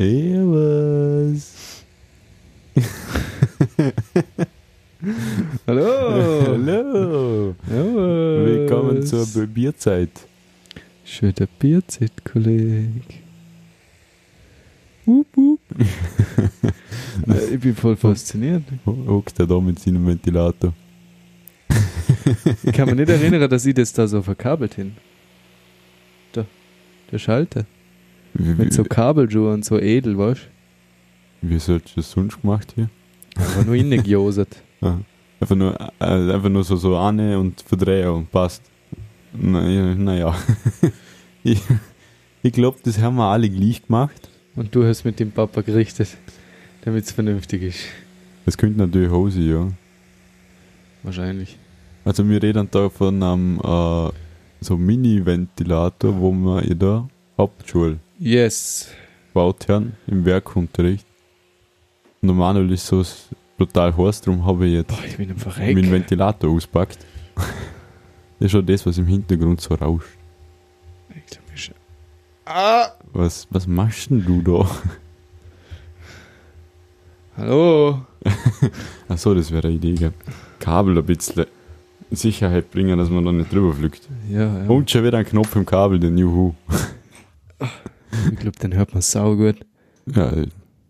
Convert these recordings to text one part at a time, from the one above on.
Servus. Hallo. Hallo. Servus. Willkommen zur Bierzeit. Schöner Bierzeit, Kollege. Wup, wup. Äh, ich bin voll fasziniert. Hockt er da mit seinem Ventilator. Ich kann mich nicht erinnern, dass ich das da so verkabelt hin. Da, der Schalter. Wie, Mit so Kabelschuhen und so edel, weißt wie sollst du das sonst gemacht hier? Aber nur innen gejosert. Aha. Einfach nur, äh, einfach nur so, so Anne und Verdrehung, passt. Naja, naja. ich ich glaube, das haben wir alle gleich gemacht. Und du hast mit dem Papa gerichtet, damit es vernünftig ist. Das könnte natürlich Hose, ja. Wahrscheinlich. Also wir reden da von einem äh, so Mini-Ventilator, wo wir in der Hauptschule Yes. haben, im Werkunterricht. Und Manuel ist so brutal heiß, darum habe ich jetzt Boah, ich bin meinen Verreck. Ventilator auspackt. das ist schon das, was im Hintergrund so rauscht. Ich glaub, ich- Ah! Was, was machst denn du da? Hallo. Achso, das wäre eine Idee, gell? Kabel ein bisschen in Sicherheit bringen, dass man da nicht drüber fliegt. Ja, ja. Und schon wieder ein Knopf im Kabel, den Juhu. Ich glaube, den hört man sau gut. Ja,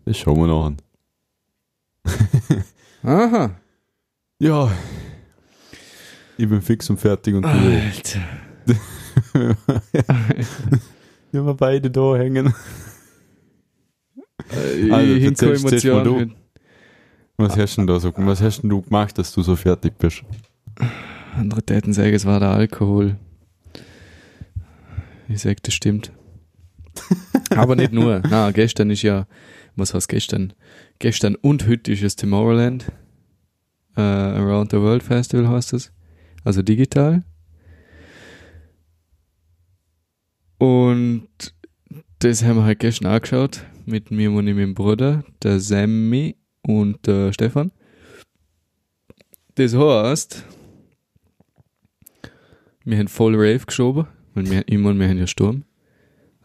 das schauen wir noch an. Aha. Ja. Ich bin fix und fertig und. Alter. Ja, wir beide da hängen. Äh, Also, ich hinko. Emotionen. Was hast denn da so, was hast denn du gemacht, dass du so fertig bist? Andere Täten sagen, es war der Alkohol. Ich sag, das stimmt. Aber nicht nur. Na, gestern ist ja, was heißt gestern? Gestern und heute ist es Tomorrowland. Äh, Around the World Festival heißt es. Also digital. Und das haben wir halt gestern angeschaut. Mit mir und meinem Bruder, der Sammy und der Stefan. Das heißt, wir haben voll Rave geschoben, weil wir immer, wir haben ja Sturm.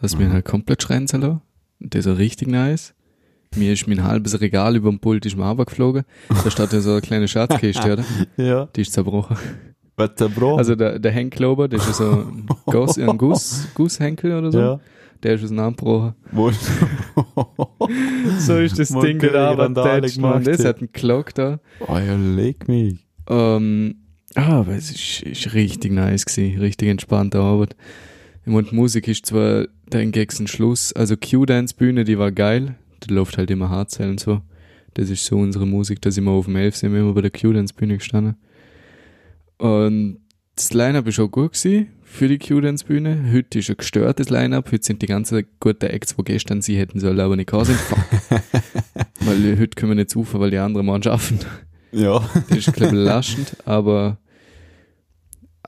Wir Mhm. haben halt komplett schreien lassen. Und das war richtig nice. Mir ist mein halbes Regal über dem Pult ist mir runtergeflogen. Da steht ja so eine kleine Schatzkiste, oder? Ja. Die ist zerbrochen. Was der Bro? Also der, der Henklober, das ist so ein, Guss, ein Guss, Gusshenkel oder so. ja. Der ist auseinandergebrochen. Wo So ist das Ding da gemacht, Das hat einen Glock da. Oh ja, leg mich. Ähm, ah, aber es ist, ist richtig nice gewesen, richtig entspannte Arbeit. Die Musik ist zwar dann gegen Schluss, also Q-Dance-Bühne, die war geil, da läuft halt immer Hardstyle und so. Das ist so unsere Musik, da sind wir auf dem 11 sind wir immer bei der Q-Dance-Bühne gestanden. Und das Line-Up ist auch gut gewesen für die Q-Dance-Bühne. Heute ist ein gestörtes Line-Up, heute sind die ganzen guten Acts, die gestern sie hätten sollen, aber nicht sind. Fuck. weil heute können wir nicht zufahren, weil die anderen Mannschaften Ja. das ist, glaube ich, belastend, aber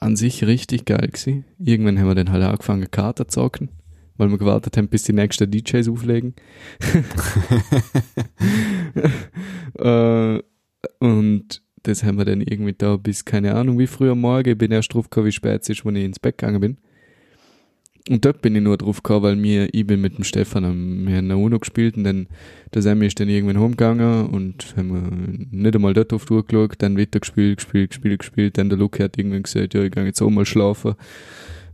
an sich richtig geil gewesen. Irgendwann haben wir dann halt angefangen, Karten zu zocken, weil wir gewartet haben, bis die nächsten DJs auflegen. äh, und das haben wir dann irgendwie da bis, keine Ahnung, wie früh am Morgen. Ich bin erst drauf gekommen, wie spät es ist, wenn ich ins Bett gegangen bin. Und dort bin ich nur drauf gekommen, weil mir, ich bin mit dem Stefan, am- wir haben eine UNO gespielt und dann der Sammy ist dann irgendwann heimgegangen und haben wir nicht einmal dort auf die Uhr geschaut, dann weiter gespielt, gespielt, gespielt, gespielt. Dann der Luke hat irgendwann gesagt, ja, ich gehe jetzt auch mal schlafen.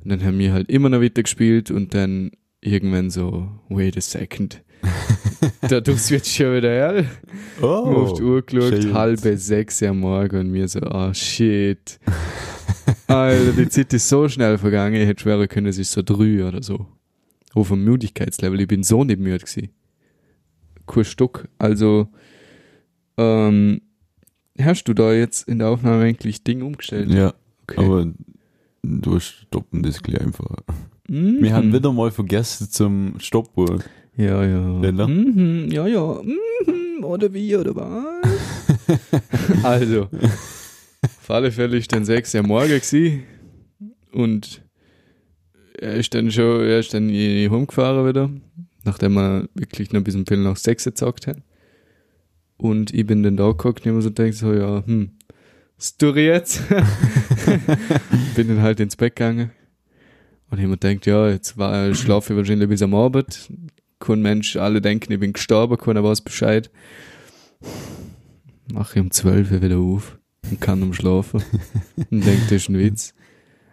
Und dann haben wir halt immer noch weiter gespielt und dann irgendwann so, wait a second. Dadurch wird schon wieder hell. Oh. auf die Uhr geschaut, shit. halbe sechs am Morgen und mir so, ah shit. Alter, die Zeit ist so schnell vergangen, ich hätte schwören können, es ist so drei oder so. Auf dem Müdigkeitslevel, ich bin so nicht müde gewesen. Kein Stück. Also, ähm, hast du da jetzt in der Aufnahme eigentlich Ding umgestellt? Ja, okay. aber du stoppen das gleich einfach. Mhm. Wir haben wieder mal vergessen zum Stoppuhr. Ja, ja. Schneller? Mhm, ja, ja. Mhm, oder wie, oder was? also, auf alle Fälle ist dann sechs Uhr morgen gewesen und er ist dann schon, er ist dann in heimgefahren wieder, nachdem wir wirklich noch bis um Viertel nach sechs gezockt haben. Und ich bin dann da geguckt und immer so denkt so, ja, hm, was tue ich jetzt? bin dann halt ins Bett gegangen und mir denkt, ja, jetzt war, schlafe ich wahrscheinlich bis am Abend, kein Mensch, alle denken, ich bin gestorben, keiner weiß Bescheid. Mache ich um 12 Uhr wieder auf und kann umschlafen und denke, das ist ein Witz.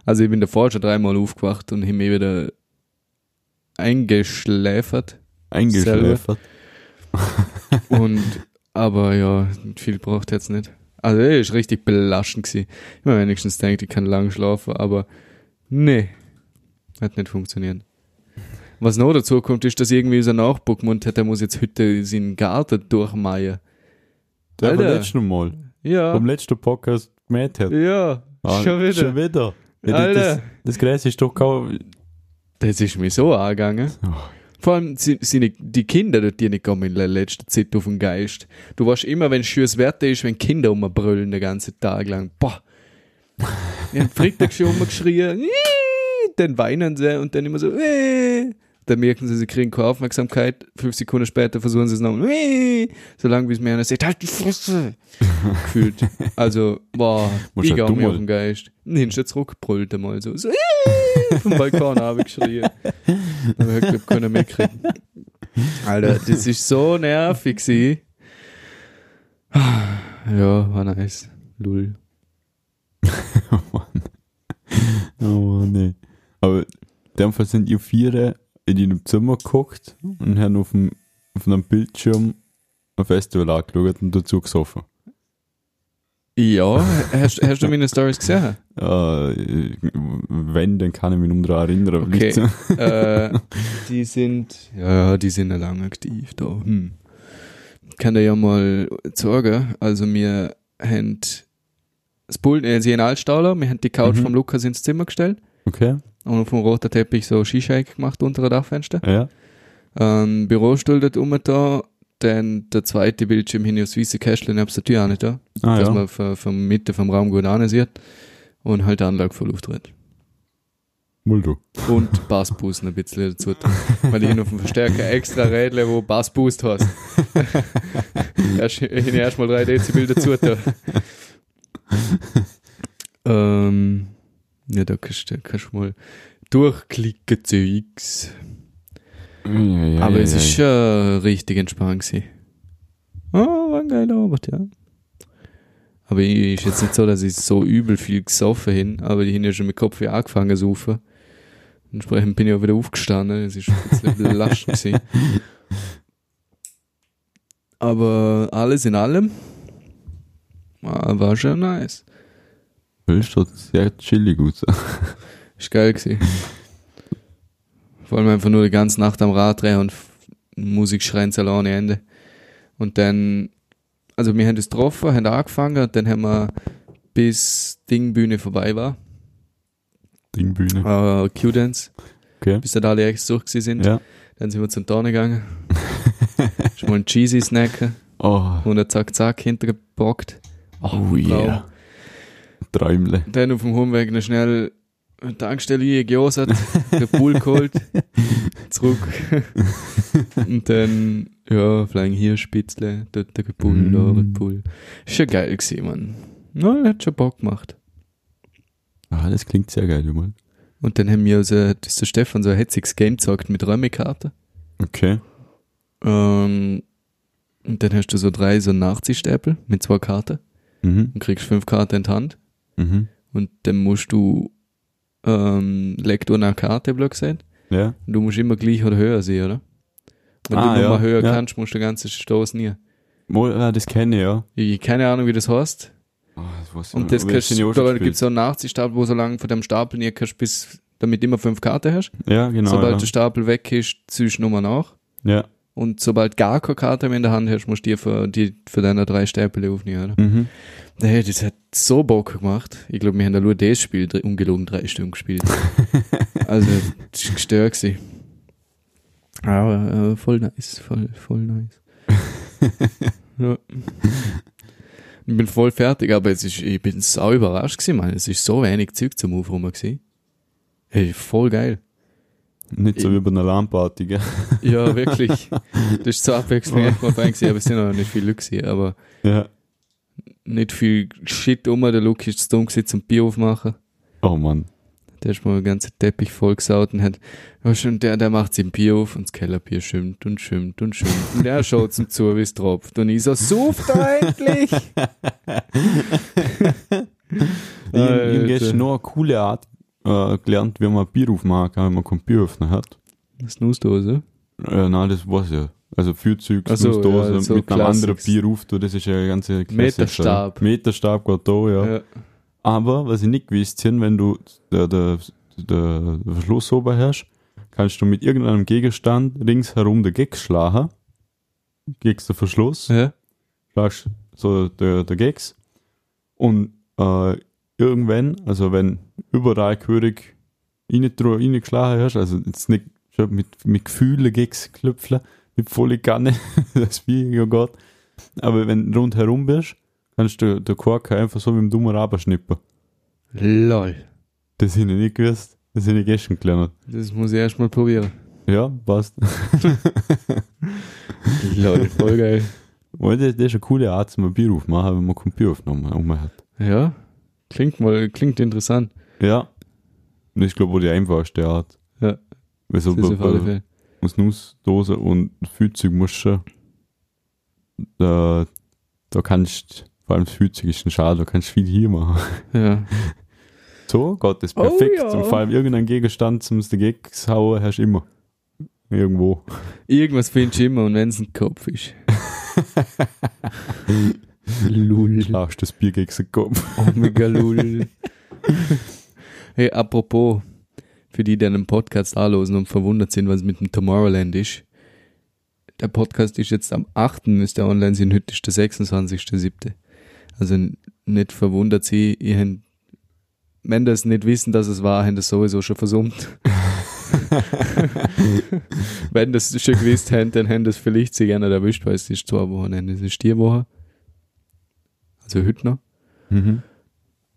Also ich bin davor schon dreimal aufgewacht und habe mich wieder eingeschläfert. Eingeschläfert. Und, aber ja, viel braucht jetzt nicht. Also, er ist richtig belastend gewesen. Ich mir wenigstens denkt, ich kann lang schlafen, aber nee, hat nicht funktioniert. Was noch dazu kommt, ist, dass irgendwie unser Nachbar gemeint hat, er muss jetzt heute seinen Garten durchmeiern. Der vom Alter. letzten Mal. Ja, Vom letzten Podcast gemäht hat. ja, Ah, schon wieder. Schon wieder. Ja, Alter. das, das Gräs ist doch kaum. Das ist mir so angegangen. Oh. Vor allem sind, die Kinder die nicht kommen in der letzten Zeit auf den Geist. Du weißt immer, wenn schönes Wetter ist, wenn Kinder rumbrüllen den ganzen Tag lang. Boah. Ich hab Freitag schon rumgeschrien. Dann weinen sie und dann immer so. "Ih". Dann merken sie, sie kriegen keine Aufmerksamkeit. Fünf Sekunden später versuchen sie es nochmal. "Ih", Solange bis mir einer sagt, halt die Fresse. Gefühlt. Also, boah, Musst ich halt geh du mir auf den Geist. Und dann ist er zurückgebrüllt einmal so. so vom Balkon runtergeschrien. Aber ich glaube, keiner mehr kriegen. Alter, das ist so nervig gewesen. Ja, war nice. Lull. Oh Mann. Oh nee. Aber in dem Fall sind ihr Viere in ihrem Zimmer geguckt und haben auf, dem, auf einem Bildschirm ein Festival angeschaut und dazu gesoffen. Ja, hast, hast du meine Stories gesehen? Äh, wenn, dann kann ich mich noch daran erinnern. Okay. äh, die sind, ja, die sind ja lang aktiv da. Hm. Kann dir ja mal sagen, also wir haben das Pult, äh, sie haben Altstaller, wir haben die Couch Mhm. vom Lukas ins Zimmer gestellt Okay, und auf dem roten Teppich so Skishake gemacht unter dem Dachfenster. ja. Ähm, Bürostuhl dort oben da, dann der zweite Bildschirm hin aufs weiße Kästchen nebst der Tür auch nicht da, Ah, dass ja. man von, von Mitte vom Raum gut ansieht und halt die Anlage voll auftritt. Mal du. Und Bassboosten ein bisschen dazu. Weil ich hin auf dem Verstärker extra Rädle, wo Bassboost hast. erst, erstmal 3 Dezibel dazu ähm, ja, da kannst du kannst du mal durchklicken, Zeugs. Ja, ja, Aber ja, es ist schon richtig entspannt gewesen. Oh, war ein geiler Abend, ja. Aber ich, ist jetzt nicht so, dass ich so übel viel gesoffen hin, aber die haben ja schon mit Kopf angefangen zu saufen. Entsprechend bin ich auch wieder aufgestanden, es ist ein bisschen belastend gewesen. Aber alles in allem war schon nice. Das schaut sehr chillig aus. Ist geil gewesen. Vor allem einfach nur die ganze Nacht am Rad drehen und Musik schreien ohne Ende. Und dann, also wir haben das getroffen, haben angefangen und dann haben wir bis Dingbühne vorbei war, Dingbühne. äh, Q-Dance, Okay. bis da alle Acts durch sind. Ja. Dann sind wir zum Turnen gegangen. Schon mal einen Cheesy snacken Oh, und einen Zack Zack hintergepackt. oh yeah. Träumle. Dann auf dem Heimweg noch schnell eine Tankstelle eingejosert, den Pool geholt, zurück. und dann, ja, Flying hier Spitzle, dort der Pool, Mm. da der Pool. Ist schon geil gewesen, Mann. Ja, hat schon Bock gemacht. Ah, das klingt sehr geil, mal. Und dann haben wir so, das ist der Stefan so ein hetziges Game gezockt mit Räumekarten. Okay. Ähm, und dann hast du so drei so Nachziehstäpel mit zwei Karten Mhm. und kriegst fünf Karten in die Hand. Mhm. Und dann musst du, ähm, du eine Karte, blöd gesagt. Ja. Und du musst immer gleich oder höher sehen, oder? Wenn Ah, du ja, mal höher ja. kannst, musst du den ganzen Stoß nie. Ah, das kenne ich, ja. Ich keine Ahnung, wie das heißt. Ah, das Und das kannst auch du, da gibt es so einen Nachziehstapel, wo so lange von dem Stapel nie kannst, bis damit immer fünf Karten hast. Ja, genau. sobald ja. der Stapel weg ist, ziehst du Nummer nach. ja. Und sobald gar keine Karte mehr in der Hand hast, musst du die für, die für deine drei Stapel aufnehmen, oder? Mhm. Nee, das hat so Bock gemacht. Ich glaube, wir haben da nur das Spiel ungelogen drei Stunden gespielt. also, das ist gestört gewesen. Aber äh, voll nice, voll, voll nice. ja. Ich bin voll fertig, aber es ist, ich bin sau überrascht gewesen, man. Es ist so wenig Zeug zum Aufräumen gewesen. Hey, voll geil. Nicht so wie bei einer LAN-Party, gell? Ja, wirklich. Das ist so abwechslungsreich aber es sind noch nicht viele Leute gewesen, aber Ja. Nicht viel Shit um. Der Luke ist zu dumm gewesen zum Bier aufmachen. Oh Mann. Der ist mal den ganzen Teppich vollgesaut und hat, schon, der, der macht sein Bier auf und das Kellerbier schwimmt und schwimmt und schwimmt. Und der schaut zum zu, wie es tropft. Und ich so, suft endlich! Alter. gestern noch eine coole Art äh, gelernt, wie man Bier aufmachen kann, wenn man keinen Bieröffner hat. Snooze-Dose. Äh, nein, das war's ja. Also Ach so, ja, so mit einem anderen. Bier auf, das ist ja ganze Meterstab. Meterstab geht da, ja. Ja. Aber, was ich nicht gewusst habe, wenn du der, der, der Verschluss oben hast, kannst du mit irgendeinem Gegenstand ringsherum den Gecks schlagen. Gegen den Verschluss, ja. schlagst so der, der Gecks. Und äh, irgendwann, also wenn überall gehörig reingeschlagen hast, also jetzt nicht schon mit, mit Gefühlen Gecks klüpfeln, mit volle Kanne, das wie ja geht. Aber wenn du rundherum bist, kannst du den Kork einfach so wie im dummer abschnippen. Lol. Das habe ich nicht gewusst. Das habe ich gestern gelernt. Das muss ich erst mal probieren. Ja, passt. Lol, voll geil. Aber das, das ist eine coole Art, zum Bier aufmachen, wenn man kein Bier aufgenommen hat. Ja, klingt mal, klingt interessant. Ja. Und ich glaube, auch die einfachste Art. Ja. Weil so Das ist auf alle bei, bei Snusdose und Fühlzeug musst du da, da kannst vor allem das Fühlzeug ist ein Schade, da kannst du viel hier machen. Ja. So das Oh perfekt. ja. Und vor allem irgendein Gegenstand zum Gags hauen hast du immer. Irgendwo. Irgendwas findest du immer und wenn es ein Kopf ist. Lul. Schlagst das Bier gegen den Kopf. Omega Lul. hey, apropos, für die, die einen Podcast anlosen und verwundert sind, was mit dem Tomorrowland ist. Der Podcast ist jetzt am 8. müsste online sein, heute ist der 26.7. Also nicht verwundert sie, ihr habt, wenn das nicht wissen, dass es war, haben das sowieso schon versummt. wenn das schon gewusst haben, dann haben das vielleicht sie gerne erwischt, weil es ist zwei Wochen, es ist die Woche. Also heute noch. Mhm.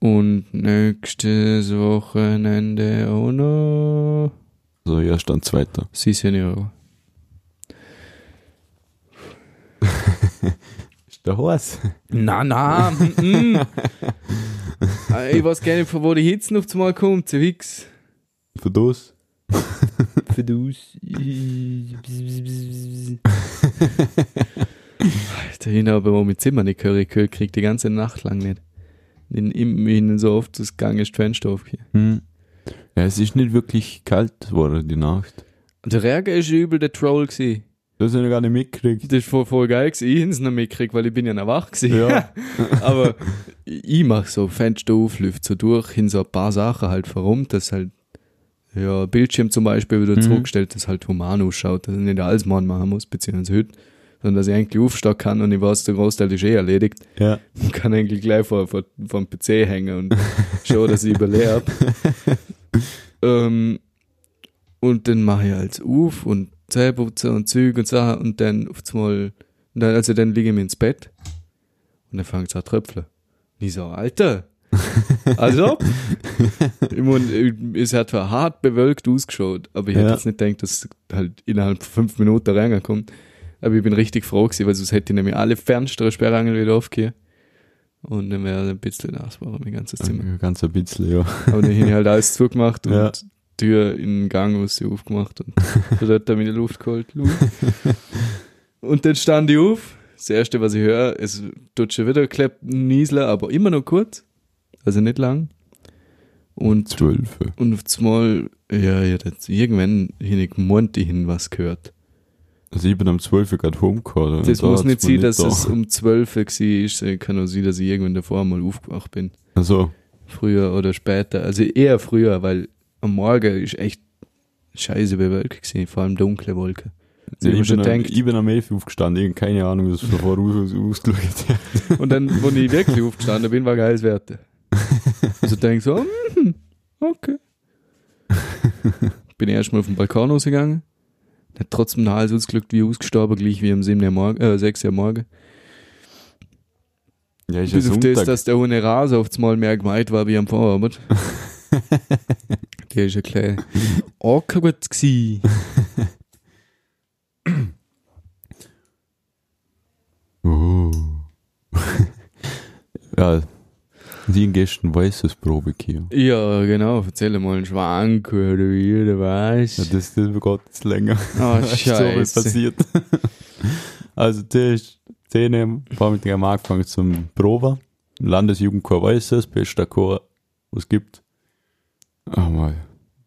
Und nächstes Wochenende auch noch So, erst dann zweiter. Sie Senior. Ist der Horst? Na, na, mm, mm. ich weiß gar nicht, von wo die Hitze noch zumal kommt, zu Wix. Für das? Für dus. Alter, ich habe aber mit Zimmer nicht gehört, ich höre, krieg die ganze Nacht lang nicht. In, in, in so oft das Gang ist Fenster. Hm. Ja, es ist nicht wirklich kalt geworden, die Nacht. Der Regen ist übel der Troll gewesen. Das habe ich gar nicht mitgekriegt. Das ist voll, geil gewesen. Ich hab's noch mitgekriegt, weil ich bin ja noch wach gewesen. Ja. Aber ich mach so Fenster auf, lüft so durch, hin so ein paar Sachen halt verrum, dass halt, ja, Bildschirm zum Beispiel wieder Mhm. zurückgestellt, dass halt human ausschaut, dass ich nicht alles machen muss, beziehungsweise heute, sondern dass ich eigentlich aufstehen kann und ich weiß, der Großteil ist eh erledigt. Ja. Und kann eigentlich gleich vor, vor, dem PC hängen und schauen, dass ich überlebe. ähm, und dann mache ich halt auf und Zähneputzen und Züge und Sachen und dann auf einmal, und dann, also dann liege ich mir ins Bett und dann fängt es an zu tröpfeln. Und ich so, Alter, also, ich mein, es hat zwar hart bewölkt ausgeschaut, aber ich hätte Ja. jetzt nicht gedacht, dass es halt innerhalb von fünf Minuten reinkommt. Aber ich bin richtig froh gewesen, weil sonst hätte ich nämlich alle Fenster Sperrangel wieder aufgehört. Und dann wäre ein bisschen nass war mein ganzes Zimmer. Ganz ein bisschen, ja. Aber dann habe ich halt alles zugemacht und Ja. Tür in den Gang aus sie aufgemacht und so hat er mir die Luft geholt. Und dann stand ich auf. Das erste, was ich höre, es tut schon wieder geklebt, Niesler, aber immer noch kurz. Also nicht lang. Und, Zwölf. und auf einmal, ja, ja, das, irgendwann hin ich ich hin was gehört. Also ich bin am 12 Uhr gerade homegekommen. Das muss nicht sein, dass da. es um 12 Uhr war. Es kann auch sein, dass ich irgendwann davor mal aufgewacht bin. Also, Früher oder später. Also eher früher, weil am Morgen ist echt scheiße bewölkt gewesen, vor allem dunkle Wolken. Also ich ich, bin am, ich bin am 11 Uhr aufgestanden. Keine Ahnung, was davor aus, ausgeschaut und dann, wo ich wirklich aufgestanden bin, war geiles Wetter. Also denk so, okay. Bin erstmal auf den Balkon rausgegangen. Hat trotzdem noch alles ausgelückt wie ausgestorben, gleich wie am 7. Uhr morgen, äh, 6 Uhr morgen. Ja, ist Bis auf das, Sonntag. dass der ohne Rasen auf einmal mehr gemeint war wie am Vorabend. der ist ja klar awkward gsi. Oh. ja, Sie haben gestern weißes Probe hier. Ja, genau. Erzähl mal einen Schwank oder wie, oder was? Ja, das, das geht jetzt länger. Oh, ist so scheiße. passiert. also, der ist 10 am Vormittag haben wir angefangen zum Proben. Landesjugendchor Weißes, bester Chor, was es gibt. Haben wir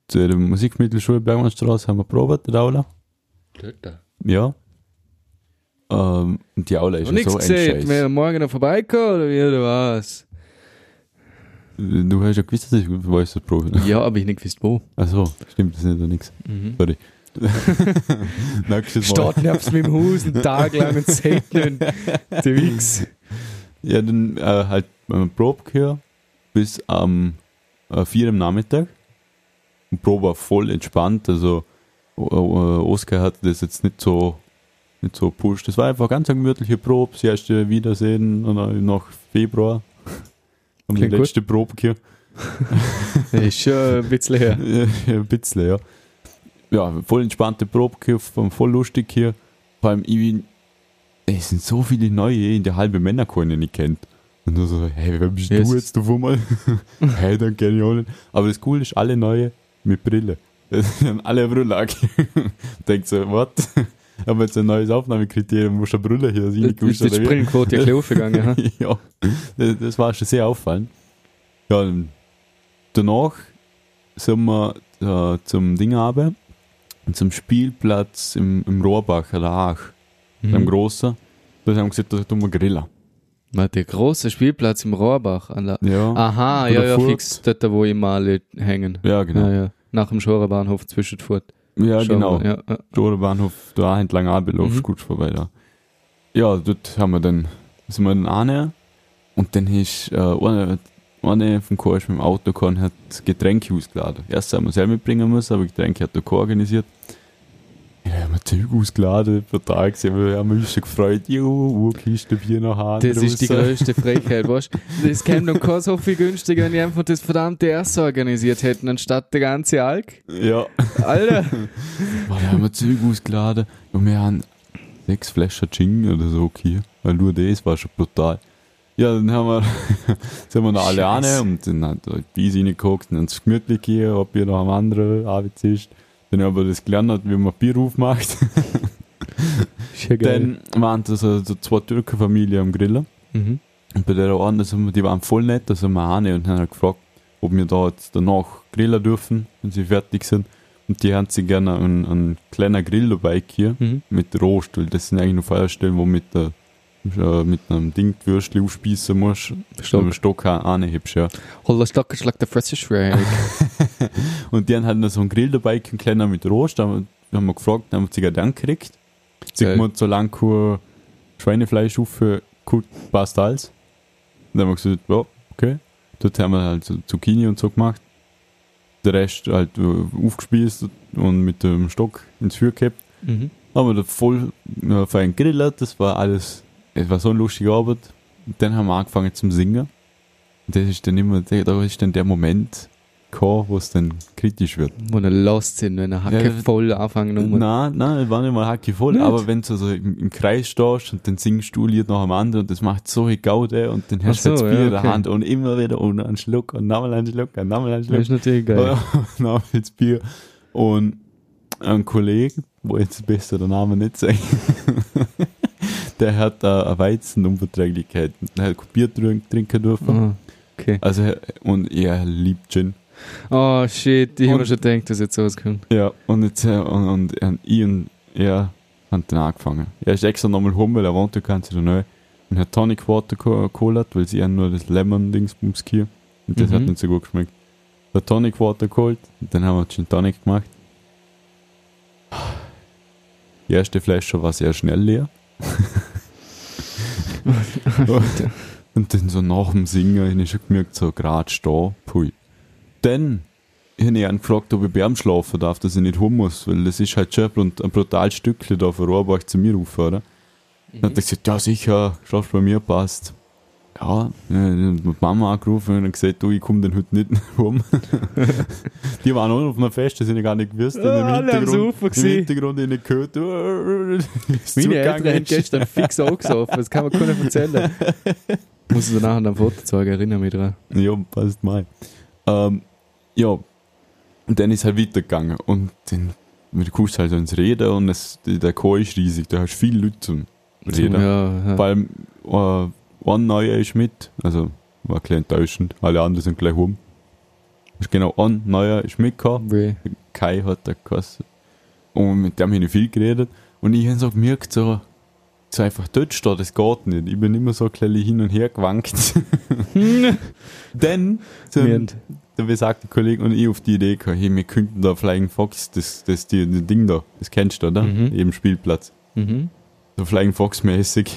zu der Musikmittelschule Bergmannstraße haben wir probiert, der Aula. Ja. Ähm, und die Aula ist ja so ein gesehen. Scheiß. Wir morgen noch vorbeikommen oder wie, oder was? Du hast ja gewusst, dass ich Weißes probe. Ja, aber ich nicht gewusst, wo. Achso, stimmt, das ist nicht nix. Mhm. Sorry. Nächstes Mal. Steht nebst meinem Haus einen Tag lang und sagt nicht, der Wichs. Ja, dann äh, halt beim Probe gehört bis am äh, 4 am Nachmittag. Und Probe war voll entspannt, also äh, äh, Oskar hat das jetzt nicht so nicht so pusht. Das war einfach ganz eine gemütliche Probe, das erste Wiedersehen nach Februar. Haben die Klingt gut. letzte Probe gehört. Das ist schon ein bisschen her. Ja, ein bisschen, ja. Ja, voll entspannte Probe gehört, voll lustig hier. Vor allem, ich bin, es sind so viele neue, in der halbe Männerchor die ich nicht kennt. Und nur so, hey, wer bist Yes. du jetzt auf einmal? hey, dann kenne ich auch nicht. Aber das Coole ist, alle neue mit Brille. Das sind alle Brille. Denkt so, what? Aber jetzt ein neues Aufnahmekriterium, du eine Brille hier sehen. Das ist die Springquote ja bisschen aufgegangen. ja, das, war schon sehr auffallend. Ja, danach sind wir äh, zum Ding runter, zum Spielplatz im, im Rohrbacher Ach, beim Mhm. Grossen. Da haben wir gesagt, da tun wir grillen. Warte, Der große Spielplatz im Rohrbach. An der Ja, Aha, Oder ja, ja, Furt. fix. Dort, wo immer alle hängen. ja genau. Ja, ja. Nach dem Schorebahnhof zwischen Furt. Ja, Schau genau. Ja, ja. Storebahnhof, da entlang runterlaufst, Mhm. gut vorbei da. Ja, dort haben wir dann, sind wir dann anher und dann ist äh, eine, eine vom Chor ist mit dem Auto gekommen hat Getränke ausgeladen. Erst haben wir selber mitbringen müssen, aber Getränke hat der Chor organisiert. Ja, dann haben wir Zeug ausgeladen, Tag sind wir, haben wir uns schon gefreut, jo, Kiste Bier nach Hause. Das ist die größte Frechheit, weißt du? Das käme dann kein so viel günstiger, wenn die einfach das verdammte erste organisiert hätten, anstatt der ganze Alk. Ja, Alter! Da haben wir Zeug ausgeladen und wir haben sechs Flaschen Gin oder so hier, weil nur das war schon brutal. Ja, dann haben wir, sind wir noch alle an und dann hat die Bies reingeguckt und dann ist es gemütlich hier, ob ihr noch am anderen Abend ist. Dann haben wir das gelernt, wie man Bier aufmacht. Ist ja geil. Dann waren da so, so zwei Türkenfamilien am Grillen. Mhm. Und bei der einen, das wir- die waren voll nett, da sind wir eine und haben halt gefragt, ob wir da jetzt danach grillen dürfen, wenn sie fertig sind. Und die haben sich gerne einen, einen kleinen Grill dabei hier Mhm. mit Rost, weil das sind eigentlich nur Feuerstellen, wo mit, der, äh, mit einem Ding die Würstchen aufspießen musst, mit Stock. einem Stock anhebst, ja. Hol der Stock ist like the freshest Shrek. Und die haben halt noch so einen Grill dabei, einen kleinen mit Rost, da haben wir- wir gefragt, haben sie gerade angekriegt. Sie Geil. haben so lange kein Schweinefleisch auf, gut, passt alles. Und dann haben wir gesagt, ja, okay. Dort haben wir halt so Zucchini und so gemacht. Der Rest halt äh, aufgespießt und mit dem Stock ins Feuer gehabt. Mhm. haben wir da voll äh, fein gegrillt, das war alles, es war so eine lustige Arbeit. Und dann haben wir angefangen zum Singen. Und das ist dann immer, der- da ist dann der Moment gekommen, wo es dann kritisch wird. Wo er lost sind, wenn er Hacke Ja, voll anfangen um. Nein, nein, es war nicht mal hacke voll, Nicht? aber wenn du so im, im Kreis stehst und dann singst du Lied nach dem anderen und das macht so eine Gaude und dann hast du so, das Bier ja, in der okay. Hand und immer wieder und einen Schluck und nochmal einen Schluck und nochmal einen Das Schluck. ist natürlich geil. Nochmal das Bier. Und ein Kollege, wo jetzt besser der Name nicht sagen, der hat äh, eine Weizenunverträglichkeit. Der hat Bier trink- trinken dürfen. Ah, okay. Also, er- und er liebt Gin. Oh shit, ich habe schon gedacht, dass jetzt rauskommt. Ja, und jetzt, äh, und, und, und ich und er haben dann angefangen. Er ist extra nochmal rum, weil er wohnt ja ganz in der Nähe. Und hat Tonic Water geholt, weil sie haben nur das Lemon-Dingsbums hier. Und das Mhm. hat nicht so gut geschmeckt. Der Tonic Water geholt, und dann haben wir Gin Tonic gemacht. Die erste Flasche war sehr schnell leer. und dann so nach dem Singen habe ich schon gemerkt, so gerade stehen, pui. Dann habe ich ihn gefragt, ob ich bei ihm schlafen darf, dass ich nicht heim muss, weil das ist halt schon ein brut- ein brutales Stückchen da von Rohrbach zu mir rauf, oder? Dann hat er gesagt, ja sicher, schlafst bei mir, passt. Ja, äh, die Mama angerufen und gesagt, du, ich komme dann heute nicht heim. die waren auch auf einer Fest, das sind ja gar nicht gewusst. Im alle haben Hintergrund- super Im. Hintergrund in gehört, ist Meine Eltern haben gestern fix angesoffen, das kann man keiner erzählen. Muss ich danach an ein Foto zeigen, erinnere mich dran. Ja, passt mal. Ähm, ja, und dann ist es halt weitergegangen. Und dann du kommst halt so ins Reden und es, der Chor ist riesig, da hast du viele Leute zum Reden. Ja, ja. Allem, äh, ein Neuer ist mit, also war ein bisschen enttäuschend, alle anderen sind gleich rum. Ist genau, ein Neuer ist mitgekommen, Weh. Kai hat der gekostet. Und mit dem habe ich viel geredet. Und ich habe so gemerkt, so, so einfach dort steht, das geht nicht. Ich bin immer so ein bisschen hin und her gewankt. Sind, dann besagt der Kollege und ich auf die Idee gekommen, hey, wir könnten da Flying Fox, das, das, die, das Ding da, das kennst du, oder? Mhm. Eben Spielplatz. Mhm. So Flying Fox mäßig,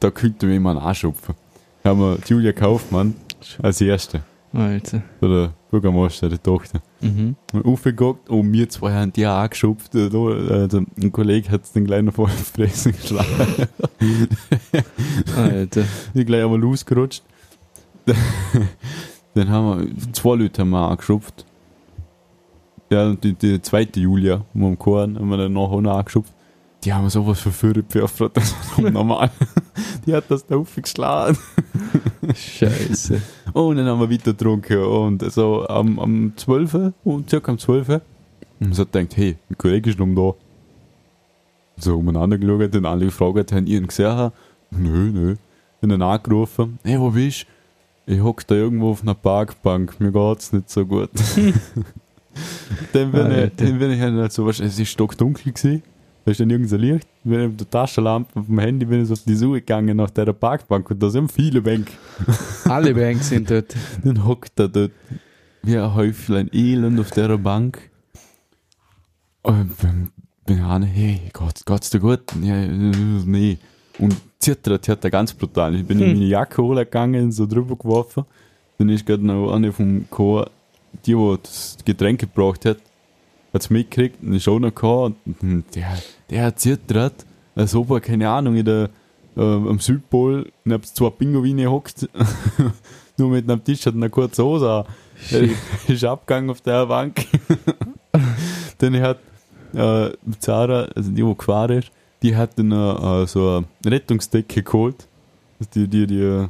da könnten wir jemanden anschupfen. Da haben wir Julia Kaufmann als Erste, Alter. oder Bürgermeister, der Tochter. Mhm. Und aufgeguckt und wir zwei haben die auch angeschupft. Also, ein Kollege hat es den noch vor die Fresse geschlagen. Alter. Die gleich einmal losgerutscht. Dann haben wir, zwei Leute haben wir angeschupft. Ja, und die, die zweite Julia, um am Korn, haben wir dann noch auch noch angeschupft. Die haben sowas verführt, Pfeffer, das ist normal. Die hat das da aufgeschlagen. Scheiße. Und dann haben wir weiter getrunken. Und so am, am 12. um circa am 12. Und so denkt, hey, ein Kollege ist noch da. So umeinander geschaut und alle gefragt, haben ihn gesehen? Nö, nö. Und dann angerufen, hey, wo bist du? Ich hock da irgendwo auf einer Parkbank, mir geht's nicht so gut. dann bin ich, dann bin ich halt so, weißt, es ist stockdunkel gewesen. Da ist dann irgendein Licht. Bin ich mit der Taschenlampe vom Handy bin ich so auf die Suche gegangen nach dieser Parkbank und da sind viele Bänke. Alle Banks sind dort. Dann hockt er dort wie ein Häuflein Elend auf dieser Bank. Und bin, bin an, hey, geht's, geht's dir gut? Ja, nee. Und zittert hat er ganz brutal. Ich bin in Hm. meine Jacke holen gegangen, so drüber geworfen. Dann ist gerade noch eine vom Chor, die, die das Getränk gebraucht hat, hat es mitgekriegt und ist auch noch gekommen. Und der, der hat zittert. Als ob er, keine Ahnung, in der, äh, am Südpol neben zwei Pinguine hockt. Nur mit einem Tisch hat eine kurze Hose an. Er ist abgegangen auf der Bank. dann hat äh, Zara, also die, die gefahren ist, die hat dann äh, so eine Rettungsdecke geholt. Also Die, die, die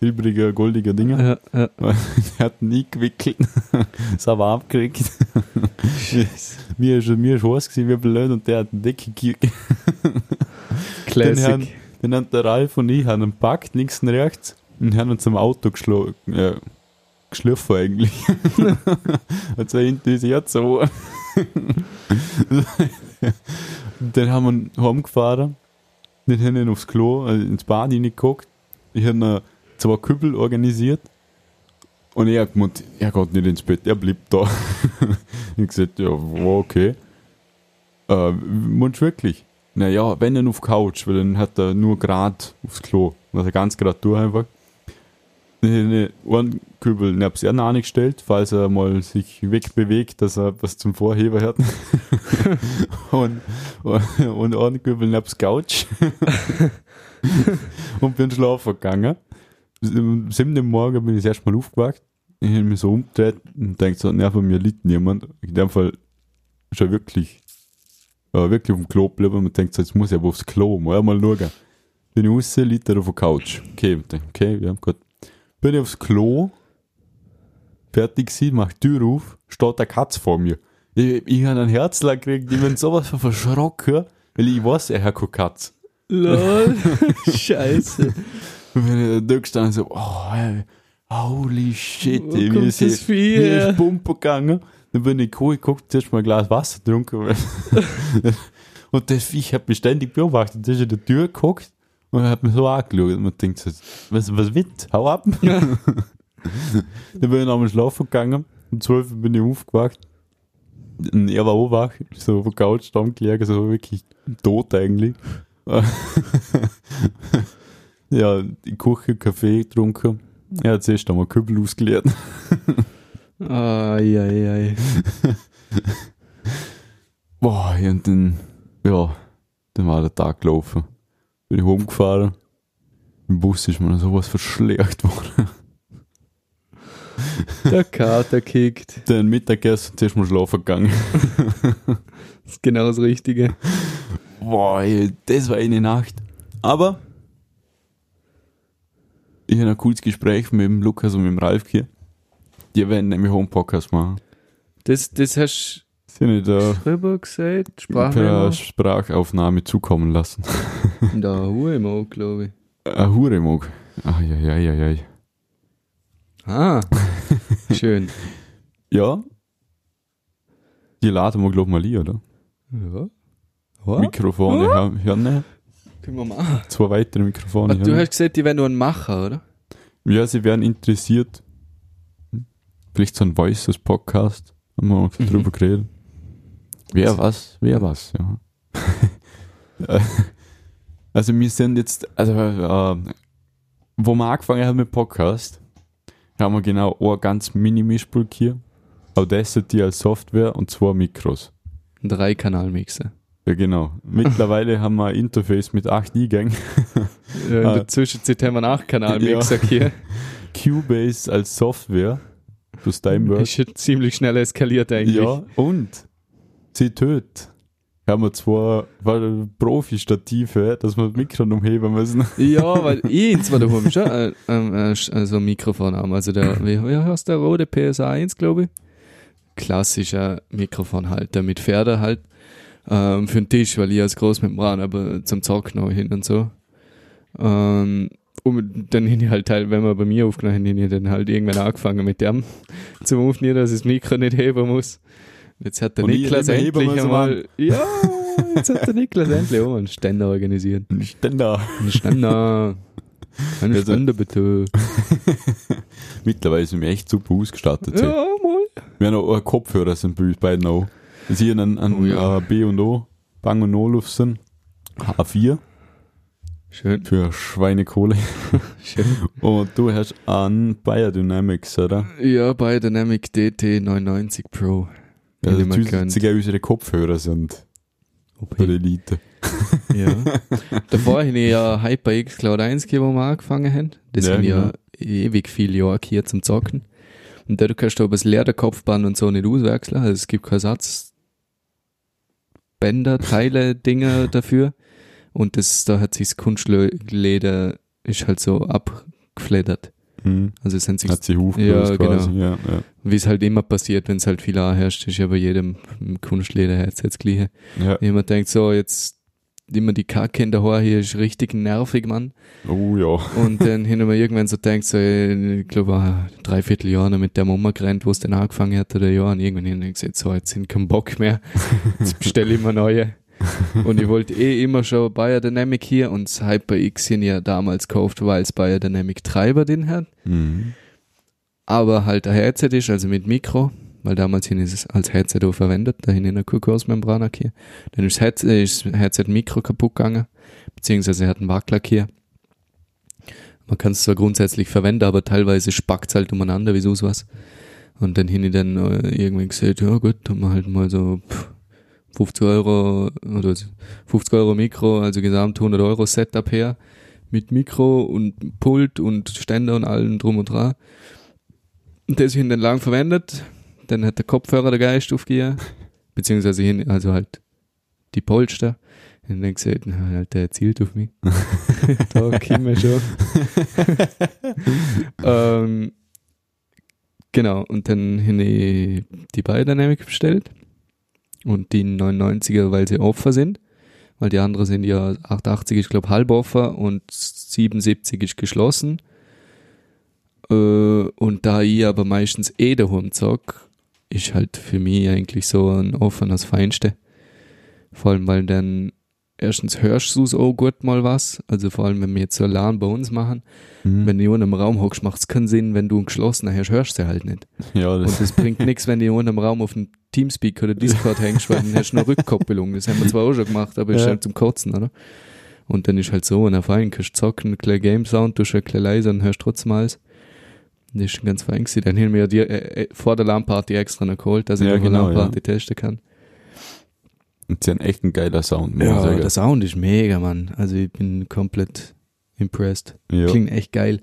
silbrige, goldige Dinger. Ja, ja. Die hat ihn eingewickelt. das haben wir abgekriegt. Mir ist, mir ist heiß gewesen, wie blöd, und der hat eine Decke gekriegt. Classic. haben- Dann hat der Ralf und ich haben ihn gepackt, links und rechts, und haben uns zum Auto geschlagen. Äh, geschliffen eigentlich. also hinten ist jetzt so. dann haben wir ihn heimgefahren. Dann haben wir aufs Klo, also ins Bad reingeguckt. Ich habe zwei Kübel organisiert. Und er hat gemeint, er geht nicht ins Bett, er bleibt da. ich gesagt, ja, okay. Äh, meinst du wirklich? Naja, wenn dann auf Couch, weil dann hat er nur grad aufs Klo. Also ganz grad durch einfach. Dann habe ich einen Kübel neben er angestellt, falls er mal sich wegbewegt, dass er was zum Vorheber hat. und, und, und einen Kübel neben Couch. und bin schlafen gegangen. Um 7 Uhr morgen bin ich das erste Mal aufgewacht. Ich habe mich so umgedreht und denke so, na, von mir liegt niemand. In dem Fall er wirklich, äh, wirklich auf dem Klo geblieben und denkt so, jetzt muss ich aber aufs Klo, mal mal schauen. Bin ich raus, liegt er auf der Couch. Okay, okay, ja, gut. Bin ich aufs Klo, fertig gewesen, mach die Tür auf, steht eine Katze vor mir. Ich, ich habe ein Herzler gekriegt, ich bin sowas von verschrocken, weil ich weiß, er hat keine Katze. Lol. Scheiße. Wenn ich da gestanden so, oh, ey, holy shit, Wo ey, mir das ist, Vieh mir her? ist Pumpe gegangen. Dann bin ich gekommen, ich guckt, zuerst mal ein Glas Wasser getrunken. und das Viech hat mich ständig beobachtet. Der ist in der Tür geguckt und hat mich so angeschaut. Und man denkt so, was, was wird? Hau ab. Dann bin ich nochmal schlafen gegangen. Um 12 Uhr bin ich aufgewacht. Und er war auch wach, so auf der Couch da gelegen, so wirklich tot eigentlich. Ja, die Küche, Kaffee getrunken. Er hat zuerst einmal Kübel ausgeleert. Ai, ai, ai. Boah, und dann, ja, dann war der Tag gelaufen. Bin ich rumgefahren. Im Bus ist mir sowas verschlägt worden. Der Kater kickt. Den Mittagessen zuerst mal schlafen gegangen. Das ist genau das Richtige. Boah, das war eine Nacht. Aber ich hatte ein cooles Gespräch mit dem Lukas und mit dem Ralf hier. Die werden nämlich auch einen Podcast machen. Das, das hast Sie nicht du da drüber gesagt? per Sprachmemo? Sprachaufnahme zukommen lassen. Da Huemo, glaube ich. Ein Huremog. Eieieiei. Ah, schön. Ja. Die laden wir, glaub ich, mal ein, oder? Ja. Ja, Mikrofone haben ja, ne, können wir machen. zwei weitere Mikrofone. Aber du haben. hast gesagt, die werden nur ein Macher, oder? Ja, sie wären interessiert. Vielleicht so ein Voices-Podcast. Haben wir Mhm. drüber geredet. Wer was, wer was, ja. Also wir sind jetzt, also äh, wo wir angefangen haben mit Podcast, haben wir genau ein ganz Mini-Mischpult hier. Audacity als Software und zwei Mikros. Ein Drei-Kanal-Mixer. Ja, genau. Mittlerweile haben wir ein Interface mit acht Eingängen. Ja, in Ah. der Zwischenzeit haben wir einen Acht-Kanal-Mixer hier. Cubase als Software. Du Steinberg. Ist schon ziemlich schnell eskaliert eigentlich. Ja, und sie tötet. Haben wir zwei weil Profi-Stative, dass wir das Mikro umheben müssen. Ja, weil ich zwar daheim schon äh, äh, äh, so ein Mikrofon haben. Also der, wie, wie heißt der rote PSA 1, glaube ich? Klassischer Mikrofonhalter mit Pferde halt. Ähm, für den Tisch, weil ich als Großmembran, aber zum Zocken auch hin und so. Ähm, und dann hin ich halt teil, wenn wir bei mir aufgenommen haben, dann halt irgendwann angefangen mit dem zum Aufnehmen, dass ich das Mikro nicht heben muss. Jetzt hat der Und Niklas endlich einmal, ja, jetzt hat der Niklas endlich auch mal einen Ständer organisiert. Ständer. Ein Ständer. Eine Also- Ständer bitte. Mittlerweile sind wir echt super ausgestattet. Ja, mal. Wir haben auch einen Kopfhörer sind bei uns beiden auch. Wir sind an, an Oh ja. äh, B und O, Bang und Olufsen, H4 Schön, für Schweinekohle. schön. Und du hast an Biodynamics, oder? Ja, bei Dynamic DT 990 Pro. Den Also die unsere Kopfhörer sind OP. für Elite. Ja. Davor habe ich ja HyperX Cloud 1 gegeben, wo wir angefangen haben. Das Ja, sind ja genau. ewig viele Jahre hier zum Zocken. Und da kannst du aber das Lederkopfband und so nicht auswechseln. Also es gibt keinen Satz. Bänder, Teile, Dinge dafür. Und das, da hat sich das Kunstleder ist halt so abgeflattert. Hm. Also es sind sich Hat sie Huf Ja, quasi. genau. Ja, ja. Wie es halt immer passiert, wenn es halt viel herrscht, ist ja bei jedem Kunstlederherz jetzt gleich. ja. Immer denkt so, jetzt immer die Kacke in der Haar hier ist richtig nervig, Mann. Oh ja. Und dann hin und mal irgendwann so denkt so, ey, ich glaube, ein Dreivierteljahr noch mit der Mama gerannt, wo es dann angefangen hat oder ja, und irgendwann hin und gesagt, so, jetzt sind kein Bock mehr. Jetzt bestelle ich mir neue. Und ich wollte eh immer schon Biodynamic hier und das HyperX hin ja damals gekauft, weil es Biodynamic Treiber den hat Mhm. aber halt ein Headset ist, also mit Mikro, weil damals hin ist es als Headset auch verwendet, da hinten in der Kuckucksmembran hier. Dann ist das Headset, ist das Headset Mikro kaputt gegangen, beziehungsweise er hat einen Wackler hier. Man kann es zwar grundsätzlich verwenden, aber teilweise spackt halt umeinander, wie sonst was. Und dann hin ich dann äh, irgendwie gesagt, ja gut, dann mal halt mal so pff, 50 Euro oder 50 Euro Mikro, also gesamt 100 Euro Setup her, mit Mikro und Pult und Ständer und allem drum und dran. Und das hin dann lang verwendet. Dann hat der Kopfhörer der Geist aufgegeben. Beziehungsweise hin, also halt die Polster. Und dann gesagt, na, halt, der zielt auf mich. da kommen wir schon. ähm, genau, und dann hin ich die Biodynamic bestellt. Und die 99er, weil sie offen sind. Weil die anderen sind ja 88 ist, glaube halb offen und 77 ist geschlossen. Äh, und da ich aber meistens eh daheim zock, ist halt für mich eigentlich so ein offenes Feinste. Vor allem, weil dann erstens hörst du auch gut mal was. Also vor allem, wenn wir jetzt so Alarm bei uns machen. Mhm. Wenn du in einem Raum hockst, macht es keinen Sinn, wenn du einen geschlossenen hast, hörst du halt nicht. ja, Und das, das bringt nichts, wenn du in einem Raum auf dem Teamspeak oder Discord hängst, weil dann hast du eine Rückkoppelung. Das haben wir zwar auch schon gemacht, aber ist Ja. halt zum Kotzen, oder? Und dann ist halt so, und fein, kannst du zocken, ein kleiner Game Sound, du schon ein bisschen leiser und hörst trotzdem alles. Das ist schon ganz fein gewesen. Dann haben wir ja die, äh, äh, vor der LAN-Party extra noch geholt, dass ich Ja, noch eine genau, LAN-Party testen kann. und sie haben echt ein geiler Sound, ich Ja, der Sound ist mega, Mann. Also ich bin komplett impressed. Ja. Klingt echt geil.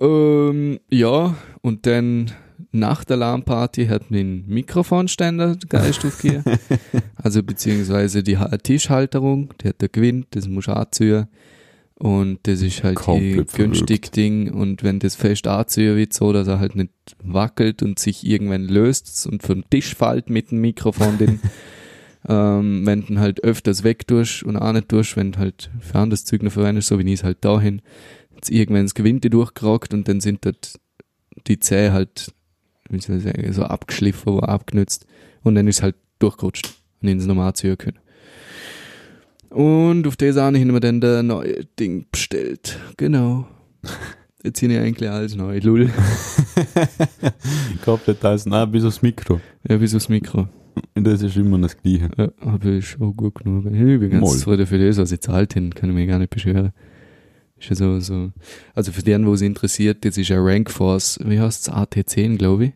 Ähm, ja, und dann nach der LAN-Party hat mein Mikrofonständer geil hier. also beziehungsweise die Ha- Tischhalterung, die hat der Gewinn, das muss anziehen. Und das ist halt die Komplett günstig. Ding. Und wenn das fest anziehen wird, so, dass er halt nicht wackelt und sich irgendwann löst und vom Tisch fällt mit dem Mikrofon, den, ähm, wenn du halt öfters weg tust und auch nicht tust, wenn du halt für anderes Zeug noch verwendest, so wie ich es halt dahin, jetzt irgendwann das Gewinde durchgerockt und dann sind dort die Zähne halt, wie soll ich sagen, so abgeschliffen oder abgenützt und dann ist halt durchgerutscht und ins normal ziehen können. Und auf das habe ich mir dann der neue Ding bestellt. Genau. Jetzt sind ich eigentlich alles neu. Lull. Komplett alles, nein, bis aufs Mikro. Ja, bis aufs Mikro. Das ist immer das Gleiche. Ja, aber ist auch gut genug. Ich bin ganz Moll. zufrieden für das, was ich zahlt hin, kann ich mich gar nicht beschweren. Ist ja so, so. Also für den, wo es interessiert, das ist ein Rankforce, wie heißt's, AT10, glaube ich.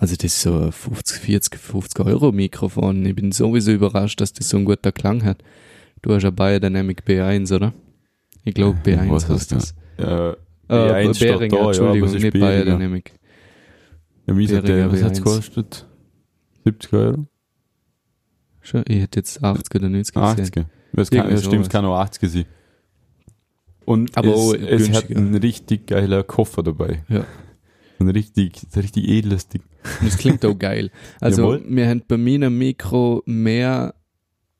Also das ist so ein 50, 40, 50 Euro Mikrofon. Ich bin sowieso überrascht, dass das so einen guten Klang hat. Du hast ja Biodynamic B1, oder? Ich glaube B1 Was heißt heißt das. Ja, Äh, B1 steht Behringer, da, ja, Entschuldigung, es ist nicht Behringer. Biodynamic. ja wie sagt der, was hat's B1. gekostet? 70 Euro? Schon, ich hätte jetzt 80 oder 90 gesehen. 80. Das kann, stimmt, es kann auch 80 sein. Und Aber es, es hat einen richtig geiler Koffer dabei. Ja. Ein richtig, ein richtig edles Ding. Das klingt auch geil. Also, Jawohl. wir haben bei meinem Mikro mehr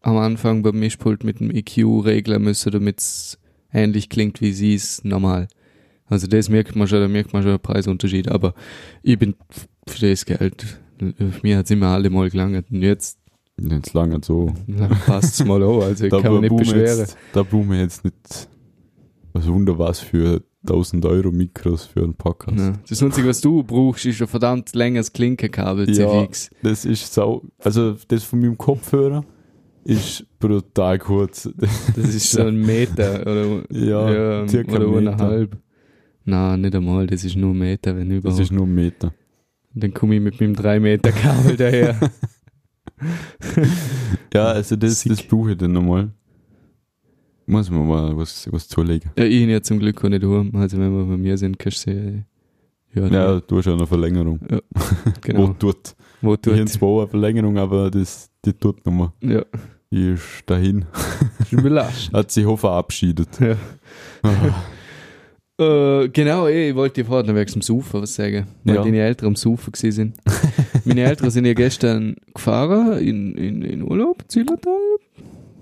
am Anfang beim Mischpult mit dem EQ regeln müssen, damit es ähnlich klingt, wie sie es normal. Also, das merkt man schon, da merkt man schon einen Preisunterschied. Aber ich bin für das Geld, mich hat es immer alle mal gelangt. Und jetzt Jetzt lange so. passt es mal an. Also, ich kann mich nicht beschweren. Jetzt, da brauchen wir jetzt nicht was Wunder was für 1000 Euro Mikros für einen Podcast. Ja. Das Einzige, was du brauchst, ist ein verdammt längeres Klinkenkabel, Ja. Das ist sau, also das von meinem Kopfhörer ist brutal kurz. Das ist so ein Meter oder, Ja, circa oder Meter. eineinhalb. Nein, nicht einmal, das ist nur ein Meter, wenn Das überhaupt. ist nur ein Meter. Dann komme ich mit meinem 3 Meter Kabel daher. Ja, also das, Sick. das brauche ich dann nochmal. Muss man mal was, was zulegen. ja, ich bin ja zum Glück auch nicht heim. Also wenn wir bei mir sind, kannst du sie hören. Ja, du hast ja eine Verlängerung. Wo genau. tut. Wo Ich habe tut. zwar eine Verlängerung, aber das, die tut nochmal. Ja, Die ist dahin. ist belastend. Hat sich auch verabschiedet. Ja. Ah, Äh, genau, ich wollte dir vorhin wegen dem Saufen was sagen, weil Ja. deine Eltern am Saufen gewesen sind. Meine Eltern sind ja gestern gefahren in, in, in Urlaub, Zillertal.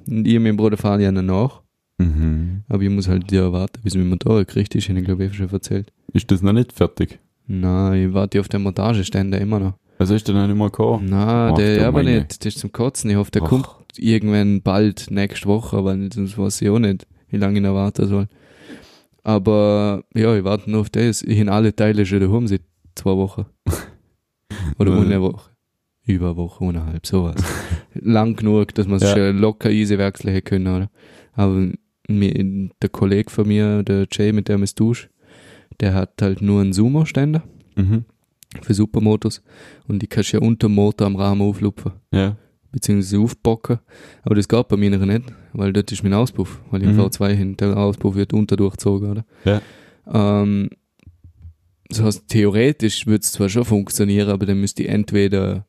Und ich und mein Bruder fahren ja danach. Mhm. Aber ich muss halt ja warten, bis mein Motor gekriegt ist, habe ich glaube ich schon erzählt. Ist das noch nicht fertig? Nein, ich warte auf den Montageständer immer noch. Also ist der noch nicht mal gekommen? Nein, Ach, der aber meine. nicht. Das ist zum Kotzen. Ich hoffe, der Ach. kommt irgendwann bald, nächste Woche, aber das weiß ich auch nicht, wie lange ich noch warten soll. Aber ja, ich warte nur auf das. Ich habe alle Teile schon daheim seit zwei Wochen. Oder Ja. eine Woche. Über eine Woche, eineinhalb, sowas. Lang genug, dass man es Ja. schon locker easy wechseln hätte können, oder? Aber mir, der Kollege von mir, der Jay, mit dem ich dusche, der hat halt nur einen Sumo-Ständer Mhm. für Supermotos und die kannst du ja unter dem Motor am Rahmen auflupfen, Ja. beziehungsweise aufbocken. Aber das geht bei mir nicht, weil dort ist mein Auspuff, weil ich Mhm. im V2 hin, der Auspuff wird unter durchgezogen, oder? Ja. Ähm, das heißt, theoretisch würde es zwar schon funktionieren, aber dann müsste ich entweder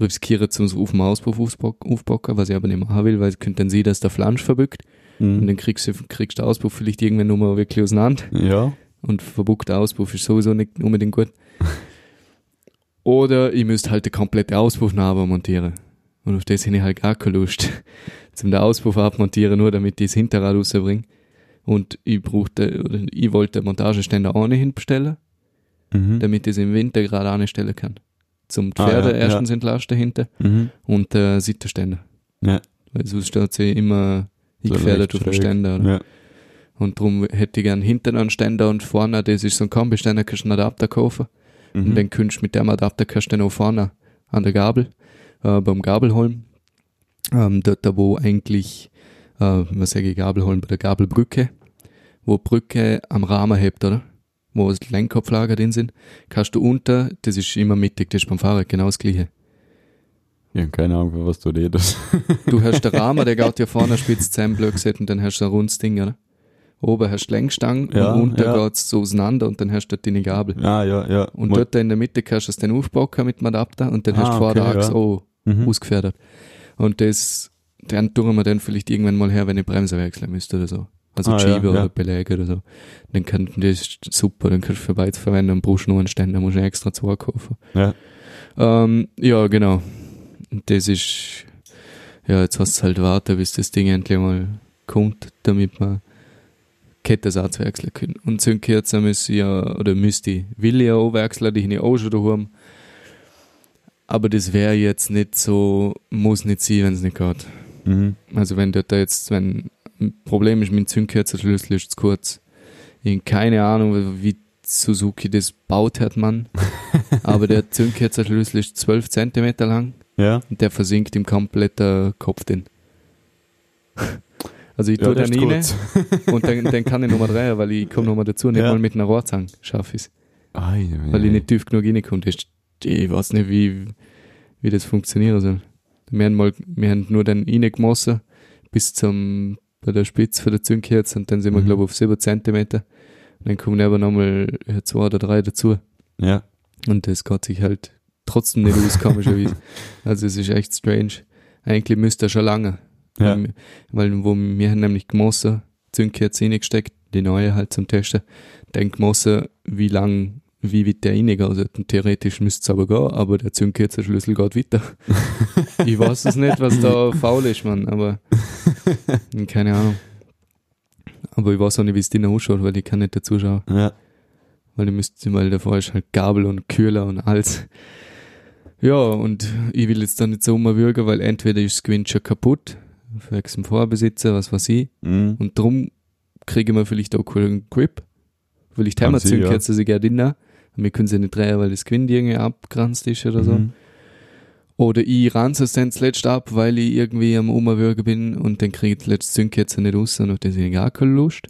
riskieren, zum auf dem Auspuff aufbock- aufbocken, was ich aber nicht machen will, weil es könnte dann sehen, dass der Flansch verbückt und Mhm. dann kriegst du, kriegst du den Auspuff vielleicht irgendwann nur mal wirklich auseinander. Ja. Und verbuckter Auspuff ist sowieso nicht unbedingt gut. Oder ich müsste halt den kompletten Auspuff nachher montieren. Und auf das hätte ich halt gar keine Lust. Zum den Auspuff abmontieren, nur damit ich das Hinterrad rausbringe. Und ich brauchte, oder ich wollte den Montageständer ohnehin bestellen, Mhm. damit ich es im Winter gerade anstellen kann. Zum Ah, Pferde ja, erstens entlasten hinten Mhm. und der Sitterständer. Ja. Weil sonst steht sie immer So eingefädelt leicht auf dem. Ständer. Oder? Ja. Und darum hätte ich gern hinten einen Ständer und vorne, das ist so ein Kombiständer, kannst du einen Adapter kaufen. Und Mhm. dann kannst du mit dem Adapter kannst du dann auch vorne an der Gabel, äh, beim Gabelholm, ähm, dort, da wo eigentlich, äh, was sage ich, Gabelholm, bei der Gabelbrücke, wo die Brücke am Rahmen hebt, oder? Wo das Lenkkopflager drin sind, kannst du unter, das ist immer mittig, das ist beim Fahrrad genau das gleiche. Ich hab keine Ahnung, was du redest. Du hast den Rahmen, der geht ja vorne spitz zusammen, blöd gesagt, und dann hast du ein rundes Ding, oder? Oben hast du Längsstangen Ja, und unten ja. geht's so auseinander und dann hast du dort deine Gabel. Ah, ja, ja. Und Mal- dort in der Mitte kannst du es dann aufbauen mit dem Adapter und dann hast Ah, du vor der okay, ja. auch Mhm. ausgefedert. Und das, dann tun wir dann vielleicht irgendwann mal her, wenn ich Bremse wechseln müsste oder so. Also Ah, die ja, Schiebe ja. oder Beläge oder so. Dann kann das ist super, dann kannst du für beides verwenden und brauchst nur einen Ständer, musst du extra zwei kaufen. Ja. Ähm, ja, genau. Und das ist, ja, jetzt hast du halt warten, bis das Ding endlich mal kommt, damit wir Kettersatz wechseln können. Und Zündkerzen müssen ja, oder müsste ich, will ich ja auch wechseln, die habe ich auch schon daheim. Aber das wäre jetzt nicht so, muss nicht sein, wenn es nicht geht. Mhm. Also wenn dort jetzt, wenn ein Problem ist mit dem Zündkerzenschlüssel, ist zu kurz. Ich hab keine Ahnung, wie Suzuki das baut hat, man. Aber der Zündkerzenschlüssel ist 12 Zentimeter lang Ja. und der versinkt im kompletten Kopf drin. Also ich Ja, tue dann ist rein und dann, dann kann ich nochmal drehen, weil ich komme nochmal dazu, nicht Ja. mal mit einer Rohrzange schaffe ich Ah, ja, weil ich nicht tief genug reinkomme. Ist- Ich weiß nicht, wie, wie das funktionieren soll. Wir haben, mal, wir haben nur dann reingemessen bis zum, bei der Spitze von der Zündkerze und dann sind wir, Mhm. glaube ich, auf 7 Zentimeter. Und dann kommen aber nochmal zwei oder drei dazu. Ja. Und das geht sich halt trotzdem nicht aus, komischerweise. Also es ist echt strange. Eigentlich müsste er schon lange. Ja. Weil, weil wo wir haben nämlich gemessen, Zündkerze reingesteckt, die neue halt zum Testen, dann gemessen, wie lang, wie weit der reingeht. Also theoretisch müsste es aber gehen, aber der Zündkerzenschlüssel geht weiter. ich weiß es nicht, was da faul ist, man, aber keine Ahnung. Aber ich weiß auch nicht, wie es drinnen ausschaut, weil ich kann nicht dazu schauen. Ja. Weil du müsst, weil davor ist halt Gabel und Kühler und alles. Ja, und ich will jetzt da nicht so umwürgen, weil entweder ist das Gewinn schon kaputt, für den Vorbesitzer, was weiß ich, Mhm. und drum kriegen wir vielleicht auch keinen Grip. Vielleicht Kann haben wir sein, ja. Zündkerzen sogar drinnen, und wir können sie nicht drehen, weil das Gewinn irgendwie abgranzt ist oder so. Mhm. Oder ich ranze es dann zuletzt ab, weil ich irgendwie am Umwürgen bin und dann kriege ich zuletzt Zündkerze nicht raus und auf das habe ich gar keine Lust.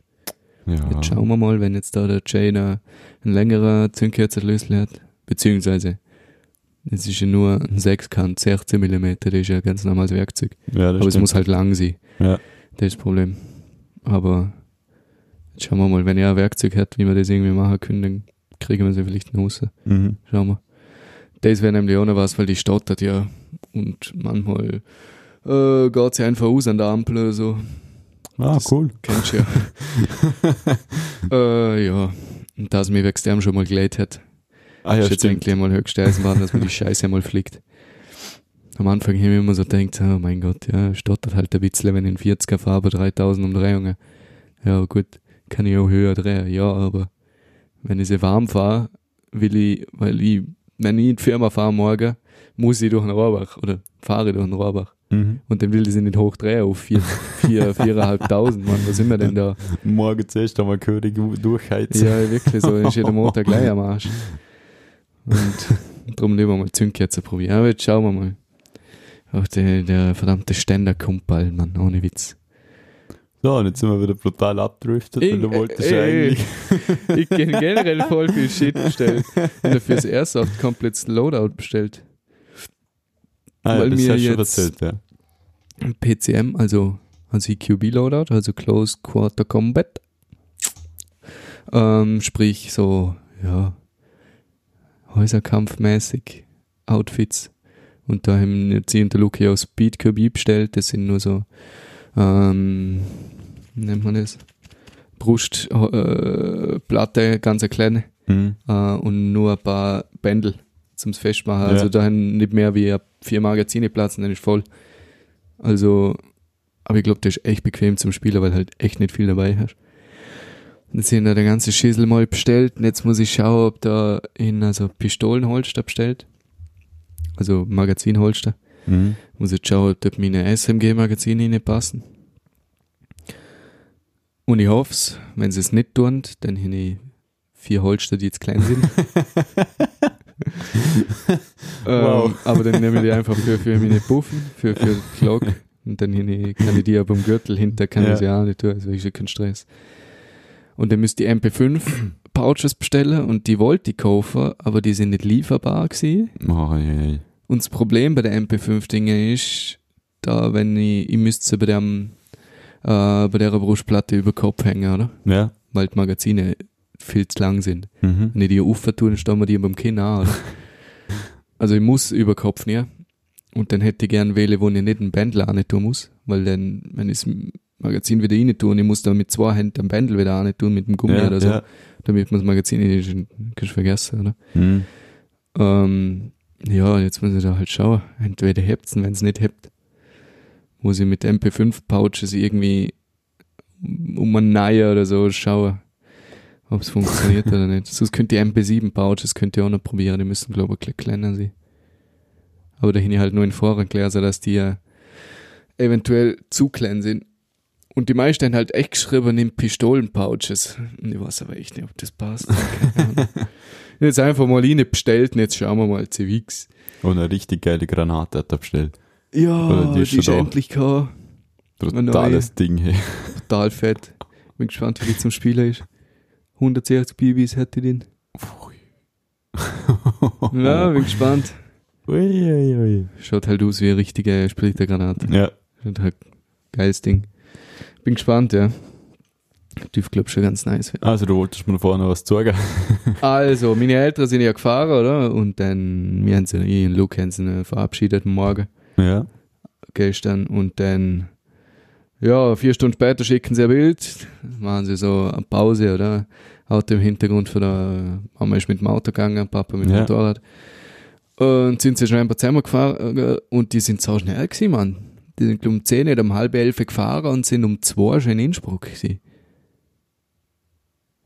Ja. Jetzt schauen wir mal, wenn jetzt da der Jay noch einen längeren Zündkerzenschlüssel hat. Beziehungsweise, es ist ja nur ein Sechskant, 16 mm, das ist ja ein ganz normales Werkzeug. Ja, Aber es stimmt. muss halt lang sein. Ja. Das ist das Problem. Aber jetzt schauen wir mal, wenn er ein Werkzeug hat, wie wir das irgendwie machen können, dann kriegen wir sie vielleicht raus. Mhm. Schauen wir. Das wäre nämlich auch noch was, weil die stottert ja. Und manchmal äh, geht sie einfach aus an der Ampel oder so. Ah, Das- cool. Kennst du ja. äh, ja. Und dass mir wegen dem schon mal gelegt hat. Ah, ja, jetzt stimmt. eigentlich einmal höchste Eisenbahn, dass man die Scheiße einmal fliegt. Am Anfang habe ich mir immer so gedacht, oh mein Gott, ja, stottert halt ein bisschen, wenn ich in 40er fahre, aber 3000 Umdrehungen. Ja, gut, kann ich auch höher drehen, ja, aber wenn ich sie warm fahre, will ich, weil ich, wenn ich in die Firma fahre morgen, muss ich durch den Rohrbach oder fahre durch den Rohrbach. Mhm. Und dann will ich sie nicht hochdrehen auf 4, 4, 4.500, Mann, was sind wir denn da? Morgen zuerst einmal König durchheizen. Ja, wirklich so. Dann ist jeder Montag gleich am Arsch. Und darum lieber mal Zündkerze probieren. Aber jetzt schauen wir mal. Auch der, der verdammte Ständer kommt bald, Mann. Ohne Witz. So, und jetzt sind wir wieder brutal abdriftet, weil du Ich- wolltest ey, eigentlich. Ich kenne generell voll viel Shit bestellt. Und dafür das Airsoft komplett Loadout bestellt. Ah, ja, weil das mir hast jetzt- erzählt, ja. PCM, also, also EQB Loadout, also Close Quarter Combat. Ähm, sprich so, ja, Häuserkampfmäßig Outfits. Und da haben jetzt ich und der Luki auch Speed QB bestellt. Das sind nur so, ähm, wie nennt man das? Brustplatte, äh, ganz eine kleine, Mhm. äh, und nur ein paar Bändel zum Festmachen. Also Ja. da haben nicht mehr wie vier Magazine Platz und dann ist voll. Also, aber ich glaube, der ist echt bequem zum Spielen, weil halt echt nicht viel dabei hast. Jetzt sind da der ganze Schissel mal bestellt und jetzt muss ich schauen, ob da in also Pistolenholster bestellt. Also Magazinholster. Mhm. Muss jetzt schauen, ob dort meine SMG-Magazine reinpassen. Und ich hoff's, wenn sie es nicht tun, dann habe ich vier Holster, die jetzt klein sind. Wow. ähm, aber dann nehme ich die einfach für, für meine Puffen, für, für die Glock. Und dann ich, kann ich die aber am Gürtel hinter, kann Ja. ich sie auch nicht tun, also ist ja kein Stress. Und dann müsste ich MP5 Pouches bestellen und die wollte ich kaufen, aber die sind nicht lieferbar gewesen. Oh, je, je. Und das Problem bei der MP5-Dinge ist, da, wenn ich, ich müsste sie bei dem äh, bei der Brustplatte über Kopf hängen, oder? Ja. Weil die Magazine viel zu lang sind. Mhm. Wenn ich die auftue, dann stehen wir die beim Kinn an, also ich muss über Kopf näher. Und dann hätte ich gern Wähle, wo ich nicht einen Bändel an tun muss, weil dann, wenn ich Magazin wieder rein tue, ich muss dann mit zwei Händen den Bändel wieder an tun, mit dem Gummi Ja, oder so, ja. damit man das Magazin nicht, vergessen, oder? Mhm. Ähm, ja, jetzt muss ich da halt schauen. Entweder hebt's wenn es nicht hebt, muss ich mit MP5-Pouches irgendwie um ein Neuer oder so schauen, ob es funktioniert oder nicht. Sonst könnt ihr MP7-Pouches könnt ihr auch noch probieren, die müssen glaube ich ein kleiner sein. Aber da hin ich halt nur in Foren gelesen, dass die ja eventuell zu klein sind. Und die meisten haben halt echt geschrieben, nimm Pistolen-Pouches. Und ich weiß aber echt nicht, ob das passt. Jetzt einfach mal rein bestellt und jetzt schauen wir mal CWX. Und eine richtig geile Granate hat er bestellt. Ja, Oder die die ist ist schon da. endlich gekommen. Totales Ding, hey. Total fett. Bin gespannt, wie die zum Spielen ist. 160 BBs hätte die den. Ja, bin gespannt. Ui, ui, ui. Schaut halt aus wie eine richtige Splittergranate. Ja. Schaut halt geiles Ding. Bin gespannt, ja. Dürfte, glaub schon ganz nice werden. Also, du wolltest mir vorher noch was sagen. Also, meine Eltern sind ja gefahren, oder? Und dann, wir haben sie, ich und Luke haben sie verabschiedet am Morgen. Ja. gestern und dann, ja, vier Stunden später schicken sie ein Bild, machen sie so eine Pause, oder? Auto im Hintergrund von der Mama ist mit dem Auto gegangen, Papa mit dem Ja. Motorrad. Und sind sie schon ein paar zusammengefahren äh, und die sind so schnell gewesen, Mann. Die sind um 10 oder um halb elf gefahren und sind um 2 schon in Innsbruck gewesen.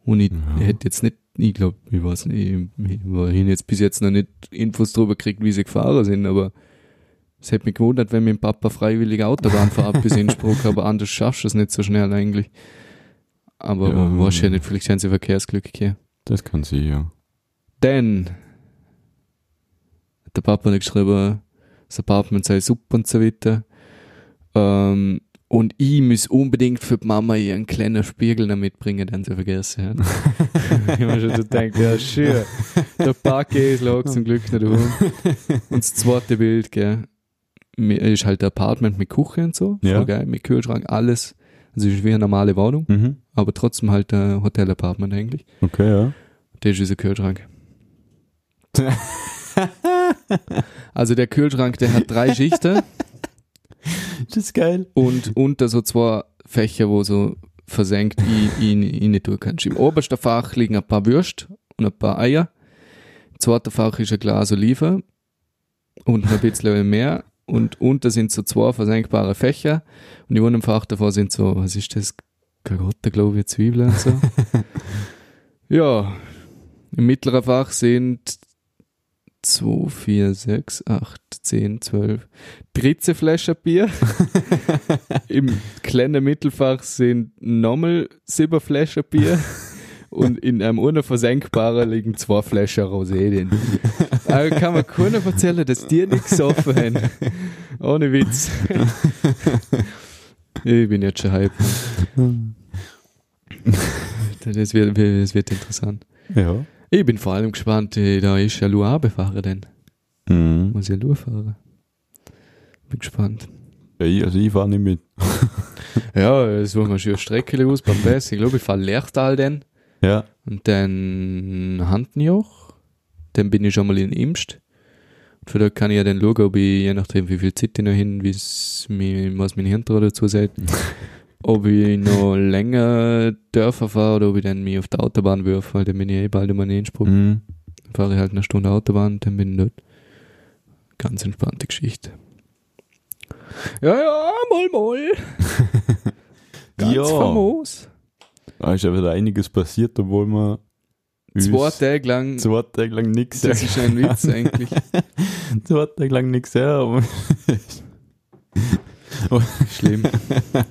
Und ich Ja. hätte jetzt nicht, ich glaube, ich weiß nicht, ich, hin jetzt bis jetzt noch nicht Infos drüber gekriegt, wie sie gefahren sind, aber es hätte mich gewundert, wenn mein Papa freiwillig Autobahn fährt bis Innsbruck, aber anders schaffst du es nicht so schnell eigentlich. Aber Ja. weiß ja nicht, vielleicht haben sie Verkehrsglück hier. Das kann sie, ja. Dann hat der Papa noch geschrieben, das Apartment sei super und so weiter. Ähm, und ich muss unbedingt für die Mama ihren kleinen Spiegel noch mitbringen, den sie vergessen hat. ich habe schon gedacht, ja, schön. Der Parkett lag zum Glück nicht um. Und das zweite Bild, gell, ist halt ein Apartment mit Küche und so. Ja. Voll geil, mit Kühlschrank, alles. Also ist wie eine normale Wohnung, Mhm. aber trotzdem halt ein Hotel-Apartment eigentlich. Okay, ja. Der ist unser Kühlschrank. Also der Kühlschrank, der hat drei Schichten Das ist geil. und unter so zwei Fächer, wo so versenkt in nicht tun kannst. Im obersten Fach liegen ein paar Würste und ein paar Eier. Im zweiten Fach ist ein Glas Oliven und noch ein bisschen mehr. Und unter sind so zwei versenkbare Fächer. Und in einem Fach davor sind so, was ist das? Karotte, glaube ich, Zwiebeln und so. ja. Im mittleren Fach sind 2, 4, 6, 8, 10, 12, 13 Flaschen Bier. Im kleinen Mittelfach sind nochmal sieben Flaschen Bier. Und in einem unversenkbaren liegen zwei Flaschen Rosé drin. Aber kann man keiner erzählen, dass die nicht gesoffen haben. Ohne Witz. ich bin jetzt schon hype. Das wird, das wird interessant. Ja. Ich bin vor allem gespannt, äh, da ist ja Luabe fahren denn. Mhm. Muss ja Lua fahren. Bin gespannt. ja ich, also ich fahre nicht mit. Ja, es suchen wir schon eine Strecke aus beim Bess. Ich glaube, ich fahre Lerchtal dann. Ja. Und dann Handnjoch. Dann bin ich schon mal in Imst. Und für da kann ich ja dann schauen, ob ich, je nachdem wie viel Zeit ich noch hin, wie es mir, was mein Hirn dazu sagt, ob ich noch länger Dörfer fahre oder ob ich dann mich auf der Autobahn wirf, weil dann bin ich eh bald immer in Innsbruck. Mhm. Dann fahre ich halt eine Stunde Autobahn und dann bin ich dort. Ganz entspannte Geschichte. Ja, ja, mal, mal. Ganz Ja. famos. Da ist wieder einiges passiert, obwohl wir uns Zwei Tage lang, zwei Tage lang nichts das ist ein Witz eigentlich. Zwei Tage lang nichts her, aber Schlimm.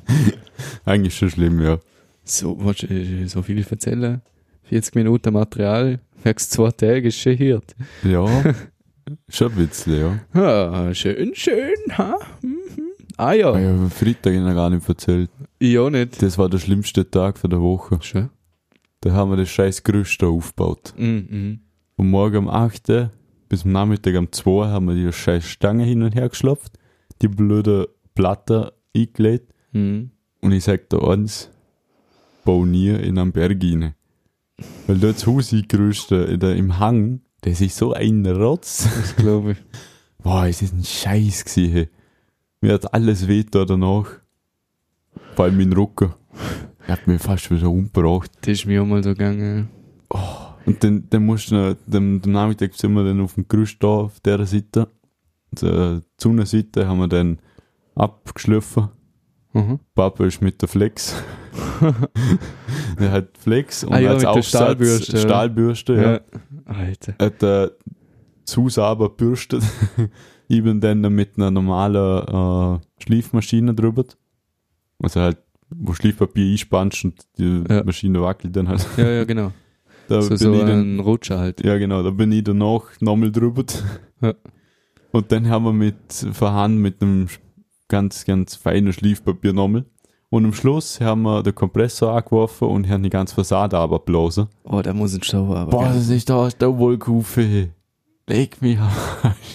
eigentlich schon schlimm, ja. So, was, äh, so viel erzählen. 40 Minuten Material, merkst zwei Tage, ist schon hier. Ja, schon ein bisschen, ja. Ah, schön, schön, ha? Mhm. Ah ja. Ah, ja, Freitag habe ich noch gar nicht erzählt. Ich auch nicht. Das war der schlimmste Tag von der Woche. Schön. Da haben wir das scheiß Gerüst da aufgebaut. Mhm. Und morgen um 8. bis am Nachmittag um 2 haben wir die scheiß Stange hin und her geschlappt, die blöde Platte eingelegt Mhm. Und ich sag da eins, bau nie in einem Berg rein. Weil dort das Haus eingerüstet, in der, im Hang, das ist so ein Rotz. Das glaube ich. Boah, es ist ein Scheiß gewesen. Mir hat alles weh da danach. Vor allem mein Rücken. Ich hab mich fast wieder umgebracht. Das ist mir auch mal so gegangen. Und dann, dann musst du dem, dem Nachmittag sind wir dann auf dem Gerüst da, auf dieser Seite. Und, äh, die Sonnenseite haben wir dann abgeschliffen. Mhm. Papa ist mit der Flex. er hat Flex und Ah ja, als Aufsatz Stahlbürste. Stahlbürste, ja. Ja. Alter. Hat er zu sauber bürstet. bin dann mit einer normalen äh, Schliefmaschine drüber. Also halt, wo Schliefpapier einspannst und die Ja. Maschine wackelt dann halt. Ja, ja, genau. Da so bin so ich dann ein Rutscher halt. ja, genau, da bin ich danach nochmal drüber. Ja. Und dann haben wir mit Verhand mit einem ganz, ganz feinen Schliefpapier nochmal. Und am Schluss haben wir den Kompressor angeworfen und haben die ganze Fassade abgeblasen. Oh, da muss ein Stau aber. Boah, das ist da, da wohl Kufe. Leg mich an.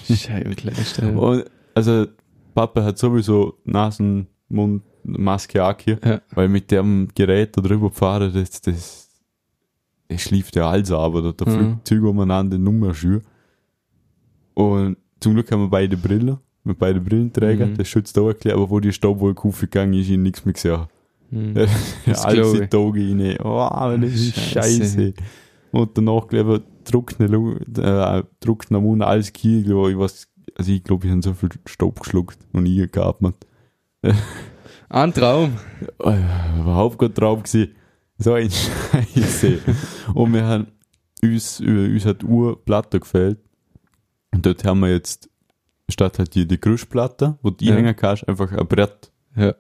Scheibenkleister. Und, also, Papa hat sowieso Nasen, Mund, Maske auch hier, Ja. weil mit dem Gerät da drüber fahren, das, das, das schläft ja alles aber, da, da Mhm. fliegt Zeug umeinander, Nummer schür. Und zum Glück haben wir beide Brillen, mit beide Brillenträgern, Mhm. das schützt auch erklärt, aber wo die Staubwolke aufgegangen ist, ich nichts mehr gesehen. Hm. Das alles in die Augen rein. Oh, das ist Scheiße. scheiße. Und danach, glaube ich, Lu- äh, Mund, alles Kiel, wo ich was, also ich glaube, ich habe so viel Staub geschluckt und nie geatmet. Ein Traum. Ja, überhaupt gut drauf gewesen. So ein Scheiße. und wir haben, uns, über uns hat Urplatte gefällt. Und dort haben wir jetzt, statt halt die, die Gerüstplatte, wo du Ja. einhängen kannst, einfach ein Brett. Ja.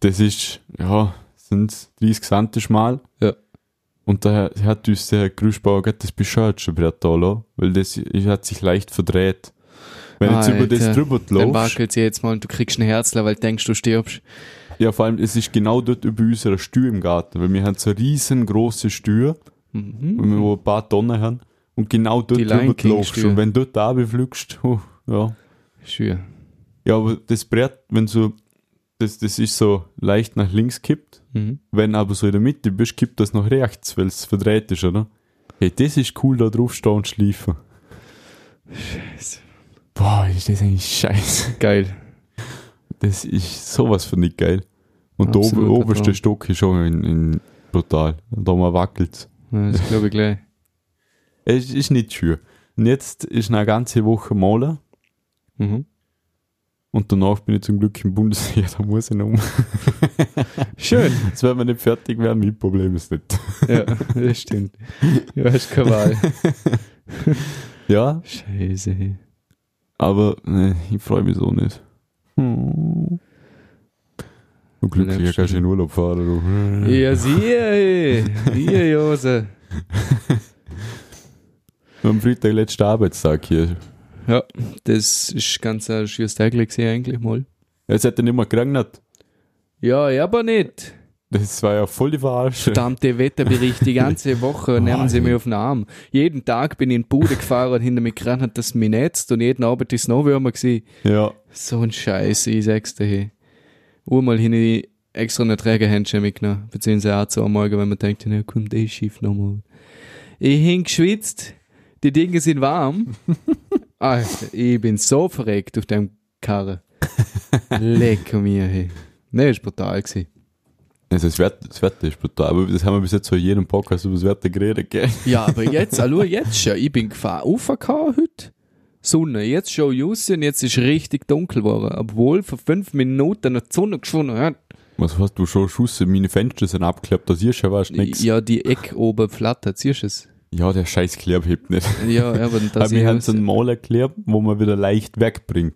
Das ist, ja, sind 30 Cent schmal. Ja. Und da hat uns der gerade das bescheuerte Brett da lassen, weil das hat sich leicht verdreht. Wenn du jetzt über das drüber Dann läufst, wackelt sie jetzt mal und du kriegst ein Herzler, weil du denkst, du stirbst. ja vor allem, es ist genau dort über unserer Stür im Garten, weil wir haben so riesengroße Stür, Mhm. wo wir ein paar Tonnen haben, und genau dort Die drüber läufst. Und wenn du dort runterfliegst, oh, ja. Schön. Ja, aber das Brett, wenn so, das, das ist so leicht nach links kippt, Mhm. Wenn aber so in der Mitte bist, kippt das nach rechts, weil es verdreht ist, oder? Hey, das ist cool, da drauf stehen und schleifen. Scheiße. Boah, ist das eigentlich scheiße. Geil. Das ist sowas für nicht geil. Und der ober, Absoluter oberste Traum. Stock ist schon in, in brutal. Da mal wackelt Ja, Das glaube ich gleich. Es ist nicht schön. Und jetzt ist eine ganze Woche malen Mhm. und danach bin ich zum Glück im Bundesheer, da muss ich noch um. Schön. Jetzt werden wir nicht fertig werden, mein Problem ist nicht. Ja, das stimmt. Du hast keine Wahl. Ja, Scheiße. aber ne, ich freue mich so nicht. Hm. Du glücklicher Ja, kannst du in Urlaub fahren. Du. Ja, siehe. Hier, Jose. Am Freitag letzter Arbeitstag hier. Ja, das ist ganz ein schönes Tag gewesen eigentlich mal. Jetzt hat er nicht mehr geregnet. Ja, ja, aber nicht. Das war ja voll die Verarsche. Verdammte Wetterbericht die ganze Woche nehmen sie mich auf den Arm. Jeden Tag bin ich in die Bude gefahren und hinter mir gerannt hat das mich netzt und jeden Abend ist Snowwürmer gewesen. Ja, So ein Scheiß, ich sag's dir. Hey. Einmal hin ich extra eine Trägerhändchen mitgenommen, beziehungsweise auch zu am Morgen, wenn man denkt, na komm, das Schiff nochmal. Ich hing geschwitzt, die Dinge sind warm. Alter, ich bin so verreckt auf dem Karre. Leck mir, hey. Ne, ist brutal gewesen. also das, Wetter, das Wetter ist brutal. Aber das haben wir bis jetzt so in jedem Podcast über das Wetter geredet, gell? Ja, aber jetzt, schau jetzt schon, ich bin gefahren, aufgefahren heute. Sonne, jetzt schon raus und jetzt ist richtig dunkel geworden. Obwohl vor fünf Minuten noch die Sonne geschwunden hat. Was hast du schon Schuss? Meine Fenster sind abgeklappt, da siehst du ja was nix. Ja. Die Eck oben flattert, siehst du es? Der scheiß Kleb hebt nicht. Ja, aber Aber das wir haben so einen Malerkleb, wo man wieder leicht wegbringt.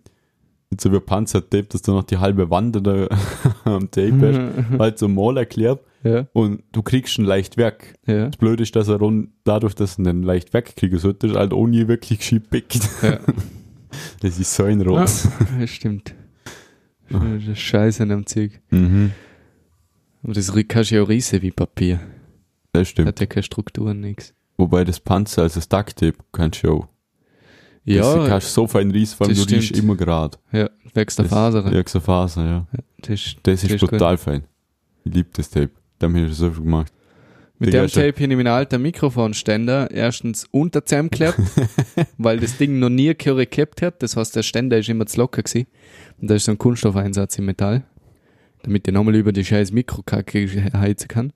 Nicht so wie Panzertape, dass du noch die halbe Wand da am Tape hast. halt so Malerkleb ja, und du kriegst ihn leicht weg. ja, Das Blöde ist, dass er rund, dadurch, dass du ihn leicht wegkriegen solltest, halt ohne wirklich gescheit pickt. ja. Das ist so ein ja. Rotz. Das stimmt. Das ist Scheiße an dem Zeug. Mhm. Aber das kannst du ja auch riesen wie Papier. Das stimmt. Hat ja keine Struktur, nix. Wobei das Panzer, also das Ducktape, kannst du auch. Das Ja, kannst so fein reißen, weil das du riechst immer gerade. ja, wächst der Faser. Ja, so Faser, ja. Das, Das ist Das ist brutal fein. Ich liebe das Tape. Da haben wir so viel gemacht. Mit Digga, dem Tape habe ich meinen alten Mikrofonständer erstens unter zusammengeklebt, weil das Ding noch nie Curry gehabt hat. Das heißt, der Ständer ist immer zu locker gewesen. Und da ist so ein Kunststoffeinsatz im Metall, damit ich nochmal über die scheiß Mikrokacke heizen kann.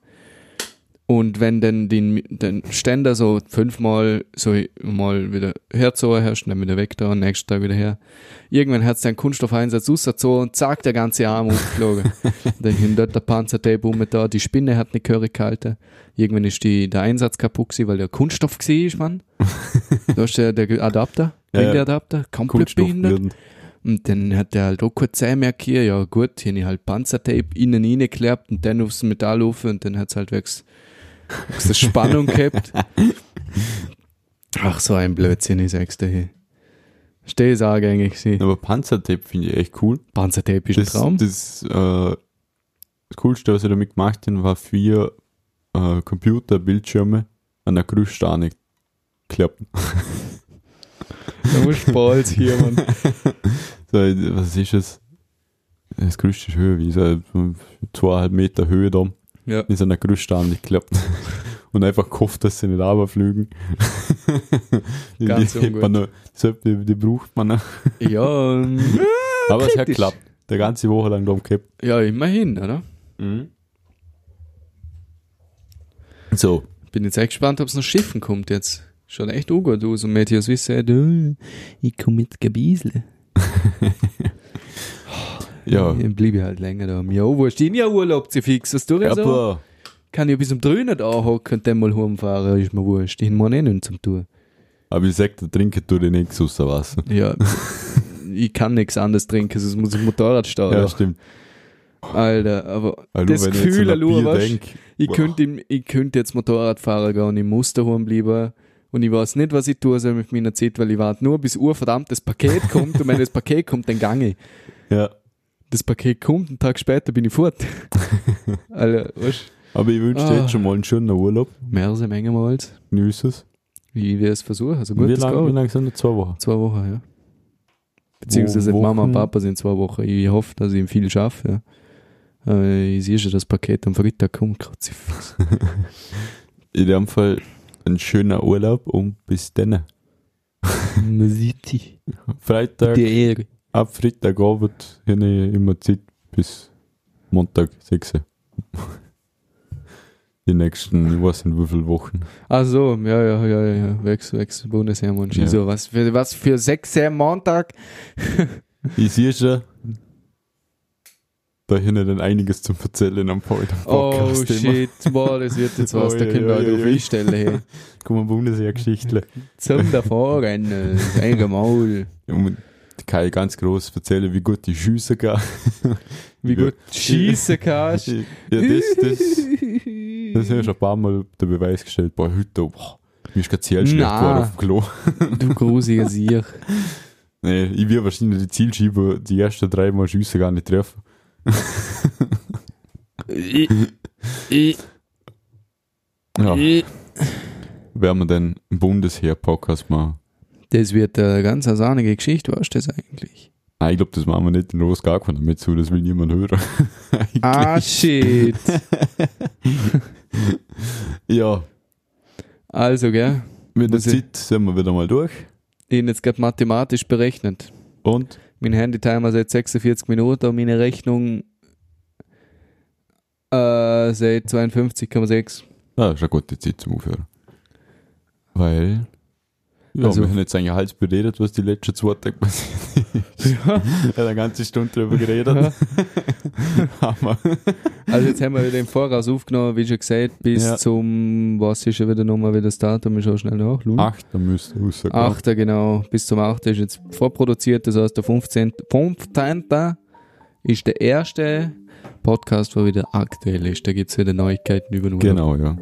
Und wenn dann den, den Ständer so fünfmal so mal wieder herzogen hast, dann wieder weg da und nächsten Tag wieder her. Irgendwann hat es den Kunststoffeinsatz rausgezogen und zack, der ganze Arm aufgeflogen. dann hin dort der Panzertape um da, die Spinne hat nicht Curry gehalten. Irgendwann ist die, der Einsatz kaputt gewesen, weil der Kunststoff war, Mann. da ist der, der Adapter, Ja, komplett behindert. Und dann hat der halt auch kurz gemerkt, hier, ja gut, hier hab ich halt Panzertape innen reingeklebt und dann aufs Metall rauf und dann hat's halt wegs, wegs das Spannung gehabt. Ach, so ein Blödsinn, ich sag's dir hier. Steh es angängig gewesen. Aber Panzertape finde ich echt cool. Panzertape ist ein Das, Traum. das, äh, das Coolste, was ich damit gemacht habe, war vier äh, Computerbildschirme an der Gerüststahne klappen. Da musst du Balls hier, Mann. So, was ist es? Das Gerüst ist höher wie so zweieinhalb Meter Höhe da. Ja. Ist an der Gerüststahne geklappt. Und einfach gehofft, dass sie nicht runterfliegen. die, Ganz die, ungut. man noch, die, die braucht man noch. Ja, ähm, Aber es hat kritisch. geklappt. Der ganze Woche lang da gehabt. ja, immerhin, oder? So, Bin jetzt echt gespannt, ob es noch Schiffen kommt jetzt. Schaut echt ungut aus und Matthias Wisse, du, ich komm mit Gebiesle. Ja. Dann blieb ich halt länger da. Ja, wo ist denn ja Urlaub zu fix? Das tue ich so. Aber, Kann ich bis um drei nicht anhocken und dann mal heimfahren, ist mir wurscht. Ich habe eh nichts zum tun. aber ich sag, trinken tut ich nichts außer Wasser. Ja, ich kann nichts anderes trinken, sonst muss ich Motorrad steuern. Ja, stimmt. Alter, aber Weil das Gefühl, Bier weißt, denk, ich könnte, ich könnte jetzt Motorrad fahren gehen und ich muss daheim bleiben. Und ich weiß nicht, was ich tun soll mit meiner Zeit, weil ich warte nur, bis verdammt das Paket kommt und wenn das Paket kommt, dann gange ich. Ja, Das Paket kommt, einen Tag später bin ich fort. Alter, weißt aber ich wünsche dir Ah. jetzt schon mal einen schönen Urlaub. mehrere Menge mal. Genieß es. Wie wir es versuchen, also Wie gut, das lange wie geht. lang sind noch zwei Wochen? Zwei Wochen, ja. Beziehungsweise Wo- Mama und Wochen? Papa sind zwei Wochen. Ich hoffe, dass ich ihm viel schaffe, ja. Ich sehe schon, das Paket am Freitag kommt. In dem Fall ein schöner Urlaub und bis dann. Man sieht sich. Freitag, Die Ehre. Ab Freitagabend habe ich immer Zeit bis Montag 6. Die nächsten, ich weiß nicht wie viele Wochen. Ach so, ja, ja, ja, ja. Wex, Wex, Bundesheermann. Ja. Ja. So, was für, was für sechs Montag? Ich sehe schon, da ich dann einiges zum Erzählen am am Oh shit, boah, das wird jetzt was, Oh, da ja, können ja, wir ja, ja. einstellen, hey. Guck mal, Bundesheer-Geschichte. Zum Davorrennen, das eigene Maul. Da kann ich ganz groß erzählen, wie gut die Schüsse gehen. Wie gut schießen kannst. Ja, das, das, das habe ich schon ein paar Mal der Beweis gestellt. Boah, heute, boah, mir ist gerade schlecht geworden auf dem Klo. Du grusiger Sieg. Nee, ich will wahrscheinlich die Zielschieber die ersten drei Mal Schüsse gar nicht treffen. Ich, ich, Ja, ich. werden wir einen Bundesheer-Podcast machen. Das wird eine ganz sahnige Geschichte, weißt du das eigentlich? Nein, ich glaube, das machen wir nicht in Los gar keiner mit zu, das will niemand hören. Ah, shit. Ja, Also, gell? mit der Zeit sind wir wieder mal durch. Ich jetzt gerade mathematisch berechnet. Und Mein Handy-Timer seit 46 Minuten und meine Rechnung äh, seit 52,6. ja, ist eine gute Zeit zum Aufhören. Weil, ja, Also- wir haben jetzt eigentlich alles beredet, was die letzten zwei Tage passiert ist. Ja. Hat eine ganze Stunde drüber geredet. Ja. Hammer. Also jetzt haben wir wieder im Voraus aufgenommen, wie schon gesagt, bis Ja. zum, was ist schon wieder nochmal wieder das Datum, ich schau schnell nach. Lul. Acht, da müsste rausgehen. 8. genau, bis zum 8. ist jetzt vorproduziert, das heißt der 15. 15. ist der erste Podcast, der wieder aktuell ist. Da gibt es wieder Neuigkeiten über den Urlaub. Genau, ja.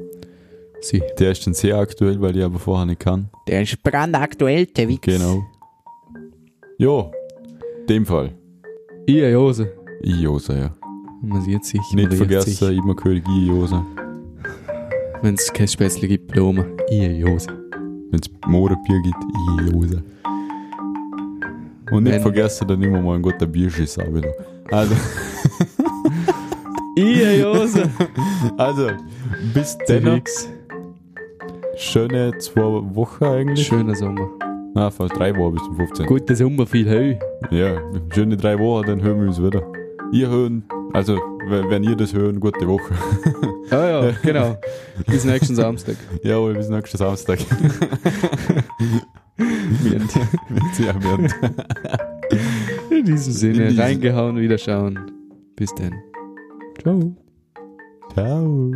Sie. Der ist dann sehr aktuell, weil ich aber vorher nicht kann. Der ist brandaktuell, der Wichs. Genau. Ja, in dem Fall. Ihr Jose. Ich Josa, ja. Man sieht sich. Nicht vergessen, sich. immer König ich Josa. Wenn es kein Spätzle gibt, Blumen. Ihr Jose. Wenn es Mohrenbier gibt, ich Josa. Und nicht Wenn- vergessen, dann immer mal ein guter Bierschiss auch wieder. Also, Ihr Jose. Also, bis dann. Schöne zwei Wochen eigentlich. Schöner Sommer. Ah, fast drei Wochen bis zum 15. Guter Sommer, viel Heu. Ja, schöne drei Wochen, dann hören wir uns wieder. Ihr hören, also wenn ihr das hören, gute Woche. Ja, ja, genau. Bis nächsten Samstag. Jawohl, bis nächsten Samstag. Mient. Ja, wir- In diesem Sinne, In diesem- reingehauen, wieder schauen. Bis dann. Ciao. Ciao.